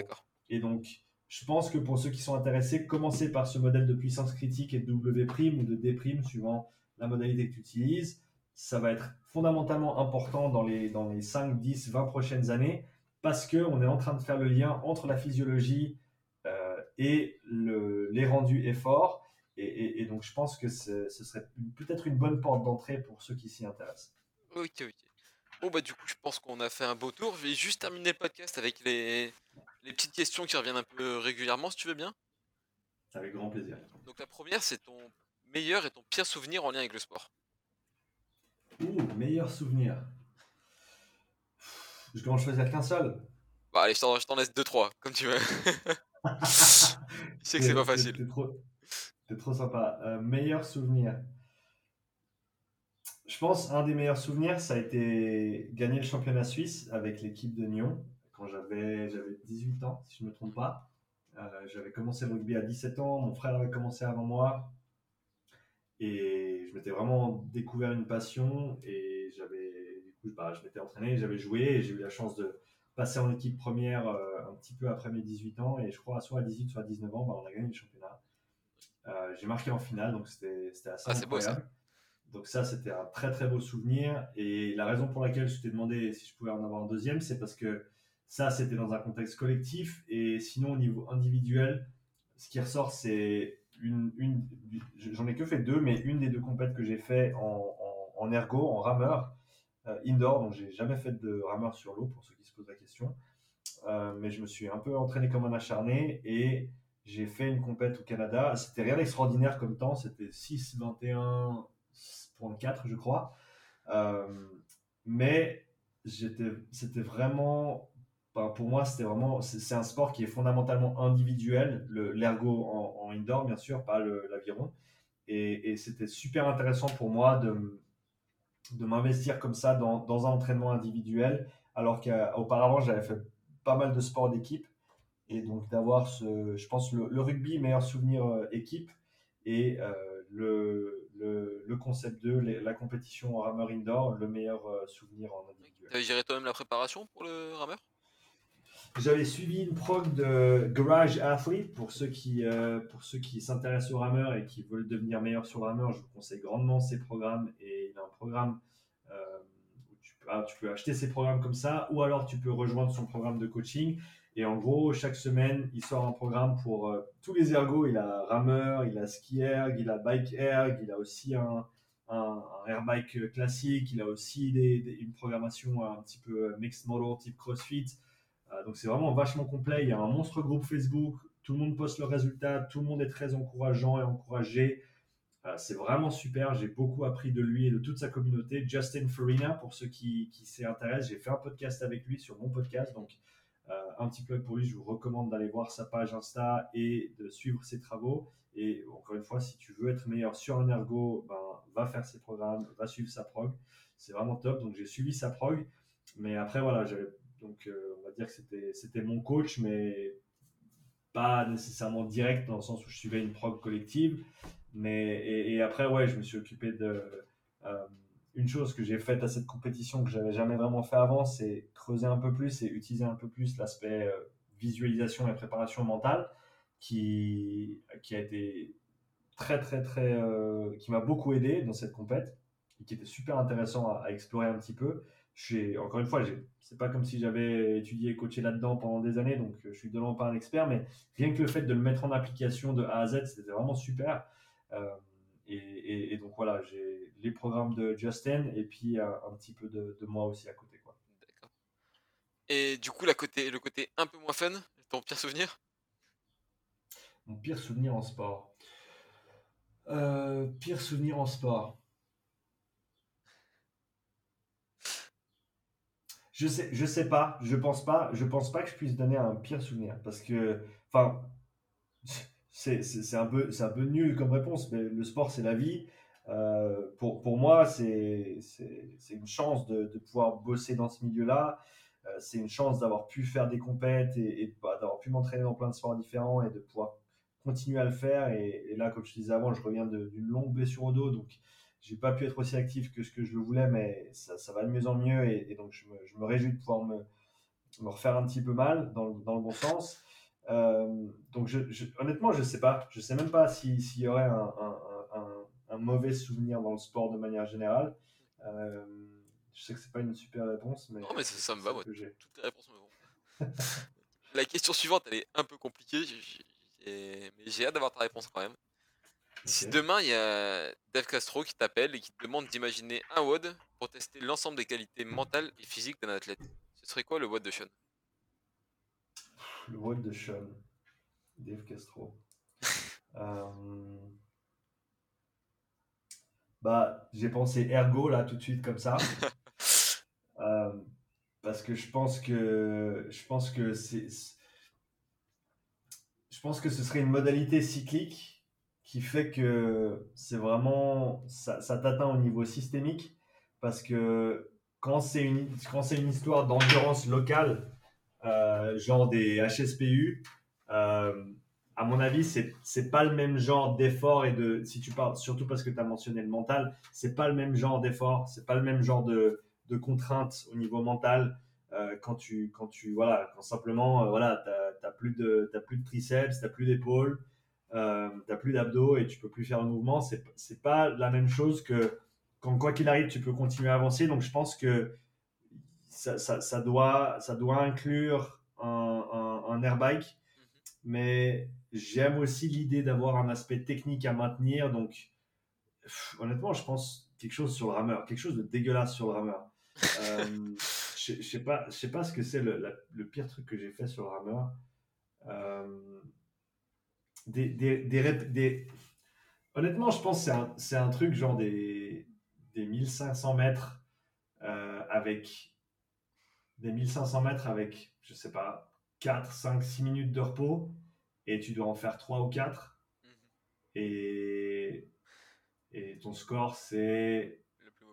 Et donc, je pense que pour ceux qui sont intéressés, commencez par ce modèle de puissance critique et de W' ou de D', suivant la modalité que tu utilises. Ça va être fondamentalement important dans les, dans les 5, 10, 20 prochaines années parce qu'on est en train de faire le lien entre la physiologie euh, et le, les rendus efforts. Et, donc, je pense que ce serait peut-être une bonne porte d'entrée pour ceux qui s'y intéressent. Ok, ok. Bon, bah, du coup, je pense qu'on a fait un beau tour. Je vais juste terminer le podcast avec les, les petites questions qui reviennent un peu régulièrement, si tu veux bien. Avec grand plaisir. Donc, la première, c'est ton meilleur et ton pire souvenir en lien avec le sport. Ouh, meilleur souvenir. Je dois en choisir qu'un seul. Bah, allez, je t'en laisse deux, trois, comme tu veux. je sais que c'est pas facile. C'est trop sympa. Euh, meilleur souvenir. Je pense un des meilleurs souvenirs, ça a été gagner le championnat suisse avec l'équipe de Nyon quand j'avais 18 ans, si je ne me trompe pas. Euh, j'avais commencé le rugby à 17 ans, mon frère avait commencé avant moi. Et je m'étais vraiment découvert une passion et j'avais, du coup, bah, je m'étais entraîné, j'avais joué et j'ai eu la chance de passer en équipe première euh, un petit peu après mes 18 ans. Et je crois, soit à 18, soit à 19 ans, bah, on a gagné le championnat. Euh, j'ai marqué en finale, donc c'était assez ah, incroyable. Donc ça, c'était un très très beau souvenir. Et la raison pour laquelle je t'ai demandé si je pouvais en avoir un deuxième, c'est parce que ça, c'était dans un contexte collectif. Et sinon, au niveau individuel, ce qui ressort, c'est une, une j'en ai que fait deux, mais une des deux compètes que j'ai fait en, en, ergo, en rameur, euh, indoor. Donc j'ai jamais fait de rameur sur l'eau, pour ceux qui se posent la question. Euh, mais je me suis un peu entraîné comme un acharné et j'ai fait une compète au Canada. C'était rien d'extraordinaire comme temps. C'était 6,21.4, je crois. Euh, mais c'était vraiment, pour moi, c'était vraiment, c'est un sport qui est fondamentalement individuel. L'ergo en, indoor, bien sûr, pas l'aviron. Et, c'était super intéressant pour moi de, de m'investir comme ça dans, un entraînement individuel, alors qu'auparavant, j'avais fait pas mal de sports d'équipe et donc d'avoir ce, je pense, le, rugby, meilleur souvenir euh, équipe, et euh, le, le, le, concept 2, la compétition en rameur indoor, le meilleur euh, souvenir en individuel. Tu avais géré toi-même la préparation pour le rameur J'avais suivi une prog de Garage Athlete pour ceux qui, pour ceux qui s'intéressent au rameur et qui veulent devenir meilleurs sur le rameur. Je vous conseille grandement ces programmes et il a un programme où tu peux, ah, tu peux acheter ces programmes comme ça ou alors tu peux rejoindre son programme de coaching et en gros, chaque semaine, il sort un programme pour euh, tous les ergots. Il a rameur, il a ski erg, il a bike erg, il a aussi un, un, airbike classique, il a aussi une programmation un petit peu mixed model type CrossFit. Euh, donc c'est vraiment vachement complet. Il y a un monstre groupe Facebook. Tout le monde poste le résultat. Tout le monde est très encourageant et encouragé. Euh, c'est vraiment super. J'ai beaucoup appris de lui et de toute sa communauté. Justin Farina, pour ceux qui, qui s'y intéressent, j'ai fait un podcast avec lui sur mon podcast. Donc euh, un petit plug pour lui, je vous recommande d'aller voir sa page Insta et de suivre ses travaux. Et encore une fois, si tu veux être meilleur sur un ergo, ben, va faire ses programmes, va suivre sa prog. C'est vraiment top. Donc j'ai suivi sa prog. Mais après, voilà, donc euh, on va dire que c'était, mon coach, mais pas nécessairement direct dans le sens où je suivais une prog collective. Mais, et, après, ouais, je me suis occupé de. Euh, une chose que j'ai faite à cette compétition que j'avais jamais vraiment fait avant, c'est creuser un peu plus et utiliser un peu plus l'aspect euh, visualisation et préparation mentale qui, a été très très très euh, qui m'a beaucoup aidé dans cette compète et qui était super intéressant à, explorer un petit peu. Encore une fois, c'est pas comme si j'avais étudié et coaché là-dedans pendant des années, donc je suis vraiment pas un expert, mais rien que le fait de le mettre en application de A à Z, c'était vraiment super. Euh, et, donc voilà, j'ai les programmes de Justin et puis un, petit peu de, moi aussi à côté. Quoi. D'accord. Et du coup, la côté, le côté un peu moins fun, ton pire souvenir? Mon pire souvenir en sport. Euh, pire souvenir en sport. Je sais, je sais pas, je pense pas, je pense pas que je puisse donner un pire souvenir parce que, enfin, c'est un peu, c'est un peu nul comme réponse, mais le sport c'est la vie. Euh, pour, pour moi, c'est une chance de, de, pouvoir bosser dans ce milieu-là. Euh, c'est une chance d'avoir pu faire des compètes et, d'avoir pu m'entraîner dans plein de sports différents et de pouvoir continuer à le faire. Et, là, comme je disais avant, je reviens d'une longue blessure au dos, donc j'ai pas pu être aussi actif que ce que je le voulais, mais ça, va de mieux en mieux. Et, donc, je me, je me, réjouis de pouvoir me, me, refaire un petit peu mal dans, dans le bon sens. Euh, donc, je, je, honnêtement, je sais pas. Je sais même pas s'il y aurait un, un, mauvais souvenir dans le sport de manière générale. Euh, je sais que c'est pas une super réponse, mais. Non, mais ça, ça me va, moi. Toutes les réponses me vont. La question suivante, elle est un peu compliquée, mais j'ai hâte d'avoir ta réponse quand même. Si demain il y a Dave Castro qui t'appelle et qui te demande d'imaginer un WOD pour tester l'ensemble des qualités mentales et physiques d'un athlète, ce serait quoi le WOD de Sean? Le WOD de Sean, Dave Castro. euh... Bah, j'ai pensé ergo là tout de suite comme ça. euh, parce que je pense que je pense que c'est je pense que ce serait une modalité cyclique qui fait que c'est vraiment ça, ça t'atteint au niveau systémique parce que quand c'est une quand c'est une histoire d'endurance locale euh, genre des HSPU euh, à mon avis, c'est c'est pas le même genre d'effort et de si tu parles surtout parce que tu as mentionné le mental, c'est pas le même genre d'effort, c'est pas le même genre de de contraintes au niveau mental euh, quand tu quand tu voilà quand simplement euh, voilà t'as plus de t'as plus de triceps, t'as plus d'épaules, euh, t'as plus d'abdos et tu peux plus faire le mouvement, c'est c'est pas la même chose que quand quoi qu'il arrive tu peux continuer à avancer. Donc je pense que ça, ça, doit ça doit inclure un, un, un air bike, mais J'aime aussi l'idée d'avoir un aspect technique à maintenir. Donc, honnêtement, je pense quelque chose sur le rameur, quelque chose de dégueulasse sur le rameur. Euh, je ne sais, pas, ce que c'est le, le, pire truc que j'ai fait sur le rameur. Euh, des, des, des, des, Honnêtement, je pense que c'est un, un, truc genre des, des 1500 mètres euh, avec des 1500 mètres avec, je sais pas, 4, 5, 6 minutes de repos et tu dois en faire 3 ou 4. Mhm. Et, et ton score, c'est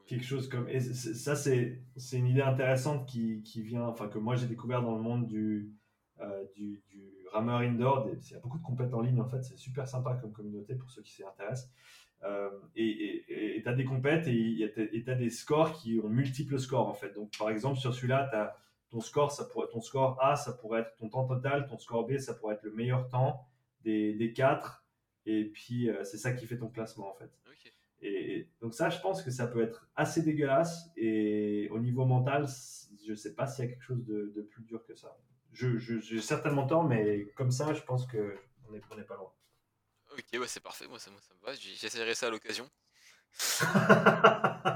quelque chose comme. Et ça, c'est une idée intéressante qui, qui, vient, enfin, que moi j'ai découvert dans le monde du, euh, du, du, rameur indoor. Il y a beaucoup de compètes en ligne, en fait, c'est super sympa comme communauté pour ceux qui s'y intéressent. Euh, et tu as des compètes et tu as des scores qui ont multiples scores, en fait. Donc, par exemple, sur celui-là, tu as ton score, ça pourrait, ton score A, ça pourrait être ton temps total, ton score B, ça pourrait être le meilleur temps des, des quatre. Et puis, euh, c'est ça qui fait ton classement, en fait. Et, donc ça, je pense que ça peut être assez dégueulasse. Et au niveau mental, je ne sais pas s'il y a quelque chose de, de, plus dur que ça. J'ai je, certainement tort, mais comme ça, je pense qu'on n'est on est pas loin. Ok, ouais, c'est parfait. Moi, ça, moi, ça me va. J'essaierai ça à l'occasion.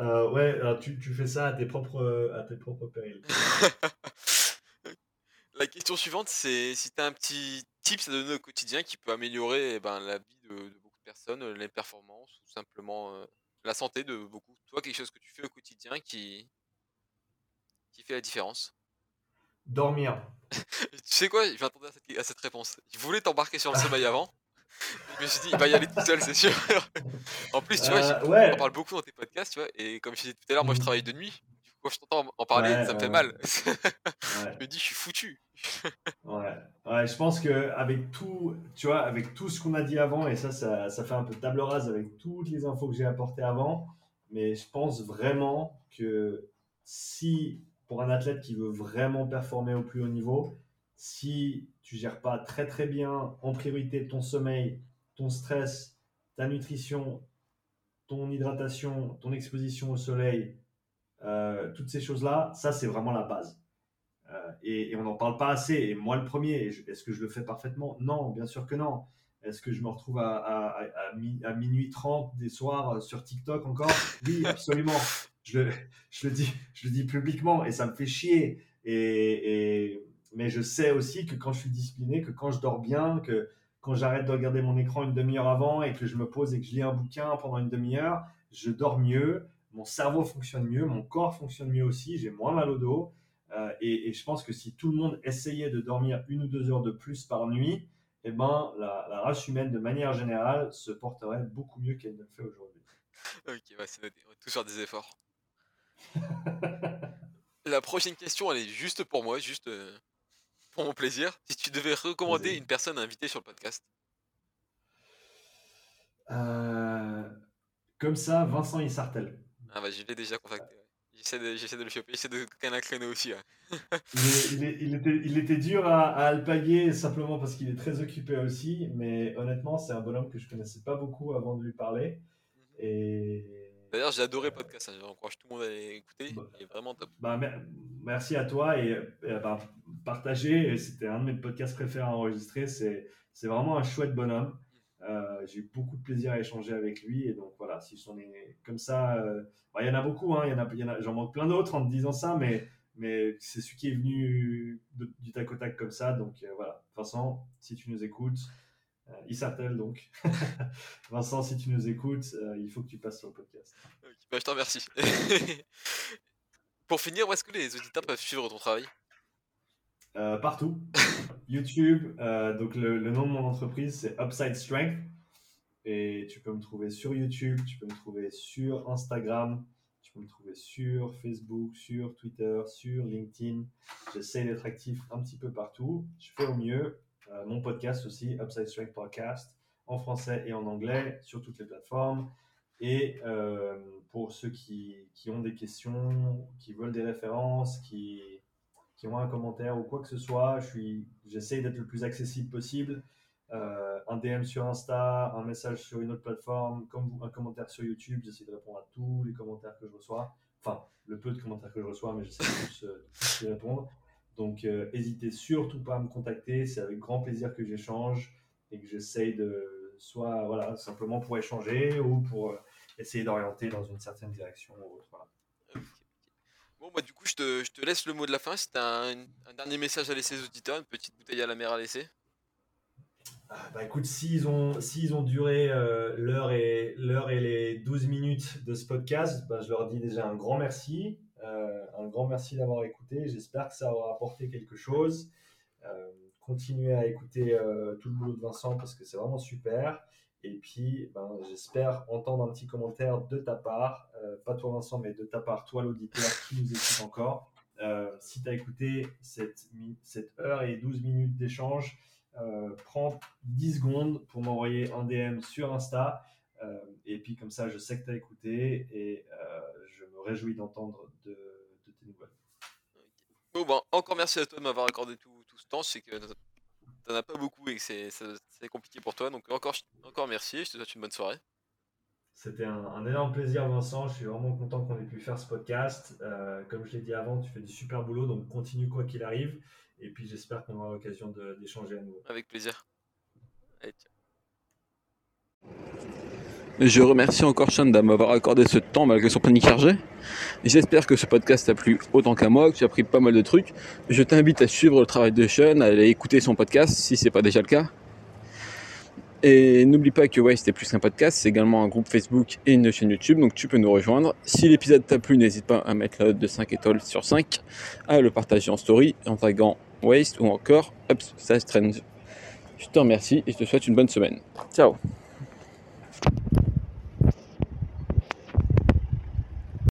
Euh, ouais, tu, tu, fais ça à tes propres, à tes propres périls. La question suivante, c'est si tu as un petit tips à donner au quotidien qui peut améliorer eh ben, la vie de, beaucoup de personnes, les performances, ou simplement euh, la santé de beaucoup. Toi, quelque chose que tu fais au quotidien qui, qui fait la différence? Dormir. tu sais quoi? Je m'attendais à cette, à cette réponse. Je voulais t'embarquer sur le sommeil avant. Je me suis dit, il va y aller tout seul, c'est sûr. en plus, tu vois, euh, on parle beaucoup dans tes podcasts, tu vois, et comme je disais tout à l'heure, moi je mm. travaille de nuit. Du coup, quand je t'entends en parler, ça me fait mal. je me dis, je suis foutu. ouais. ouais, je pense que avec tout, tu vois, avec tout ce qu'on a dit avant, et ça, ça, ça fait un peu de table rase avec toutes les infos que j'ai apportées avant, mais je pense vraiment que si, pour un athlète qui veut vraiment performer au plus haut niveau, si tu gères pas très très bien en priorité ton sommeil, ton stress, ta nutrition, ton hydratation, ton exposition au soleil, euh, toutes ces choses-là, ça c'est vraiment la base. Euh, et, on n'en parle pas assez. Et moi le premier, est-ce que je le fais parfaitement? Non, bien sûr que non. Est-ce que je me retrouve à, à, minuit 30 des soirs sur TikTok encore? Oui, absolument. Je le, je, le dis, je le dis publiquement et ça me fait chier. Et, et mais je sais aussi que quand je suis discipliné, que quand je dors bien, que quand j'arrête de regarder mon écran une demi-heure avant et que je me pose et que je lis un bouquin pendant une demi-heure, je dors mieux, mon cerveau fonctionne mieux, mon corps fonctionne mieux aussi, j'ai moins mal au dos. Euh, et, je pense que si tout le monde essayait de dormir une ou deux heures de plus par nuit, eh ben, la, race humaine, de manière générale, se porterait beaucoup mieux qu'elle ne le fait aujourd'hui. Ok, c'est noté. Tout faire des efforts. la prochaine question, elle est juste pour moi, juste euh, pour mon plaisir. Si tu devais recommander une personne à inviter sur le podcast euh, Comme ça, Vincent Issartel. Ah bah, je l'ai déjà contacté. J'essaie de, de, le choper, j'essaie de créneau aussi. il, il, était, il, était, dur à, à alpaguer simplement parce qu'il est très occupé aussi, mais honnêtement, c'est un bonhomme que je connaissais pas beaucoup avant de lui parler. Mhm. Et D'ailleurs, j'ai adoré le podcast. Hein. J'encourage tout le monde à l'écouter. Bah, il est vraiment top. Bah, merci à toi et, bah, partager. C'était un de mes podcasts préférés à enregistrer. C'est vraiment un chouette bonhomme. Euh, j'ai eu beaucoup de plaisir à échanger avec lui. Et donc voilà, si on est comme ça, euh, bah, il y en a beaucoup. Hein, j'en manque plein d'autres en te disant ça, mais, mais c'est celui qui est venu du tac au tac comme ça. Donc euh, voilà, Vincent, si tu nous écoutes, il s'appelle donc. Vincent, si tu nous écoutes, euh, il faut que tu passes sur le podcast. Bah, je te remercie. Pour finir, où est-ce que les auditeurs peuvent suivre ton travail? Euh, Partout. YouTube, donc le, nom de mon entreprise, c'est Upside Strength. Et tu peux me trouver sur YouTube, tu peux me trouver sur Instagram, tu peux me trouver sur Facebook, sur Twitter, sur LinkedIn. J'essaie d'être actif un petit peu partout. Je fais au mieux. Euh, mon podcast aussi, Upside Strength Podcast, en français et en anglais, sur toutes les plateformes. Et euh, pour ceux qui, qui, ont des questions, qui veulent des références, qui, qui ont un commentaire ou quoi que ce soit, j'essaie d'être le plus accessible possible. Euh, un DM sur Insta, un message sur une autre plateforme, comme un commentaire sur YouTube, j'essaie de répondre à tous les commentaires que je reçois. Enfin, le peu de commentaires que je reçois, mais j'essaie de tous, y répondre. Donc, n'hésitez euh, surtout pas à me contacter. C'est avec grand plaisir que j'échange et que j'essaye de soit voilà, simplement pour échanger ou pour euh, essayer d'orienter dans une certaine direction ou autre. Bon, bah, du coup, je te, je te, laisse le mot de la fin. Si tu as un, dernier message à laisser aux auditeurs, une petite bouteille à la mer à laisser. Ah, bah écoute, s'ils ont, s'ils ont duré euh, l'heure, et, l'heure et les 12 minutes de ce podcast, bah, je leur dis déjà un grand merci. Euh, un grand merci d'avoir écouté. J'espère que ça aura apporté quelque chose. Euh, continuez à écouter euh, tout le boulot de Vincent parce que c'est vraiment super. Et puis, ben, j'espère entendre un petit commentaire de ta part, pas toi Vincent, mais de ta part, toi l'auditeur qui nous écoute encore. si tu as écouté cette, cette, heure et 12 minutes d'échange, prends 10 secondes pour m'envoyer un DM sur Insta. et puis comme ça, je sais que tu as écouté et réjouis d'entendre de, tes nouvelles. Bon, encore merci à toi de m'avoir accordé tout, ce temps. Sais que t'en as pas beaucoup et que c'est compliqué pour toi. Donc encore, encore merci. Je te souhaite une bonne soirée. C'était un, énorme plaisir, Vincent. Je suis vraiment content qu'on ait pu faire ce podcast. Euh, comme je l'ai dit avant, tu fais du super boulot, donc continue quoi qu'il arrive. Et puis j'espère qu'on aura l'occasion d'échanger à nouveau. Avec plaisir. Allez, je remercie encore Sean de m'avoir accordé ce temps malgré son panique chargé. J'espère que ce podcast t'a plu autant qu'à moi, que tu as appris pas mal de trucs. Je t'invite à suivre le travail de Sean, à aller écouter son podcast si c'est pas déjà le cas. Et n'oublie pas que Waste est plus qu'un podcast, c'est également un groupe Facebook et une chaîne YouTube, donc tu peux nous rejoindre. Si l'épisode t'a plu, n'hésite pas à mettre la note de 5 étoiles sur 5, à le partager en story en taguant Waste ou encore Ups. Je te remercie et je te souhaite une bonne semaine. Ciao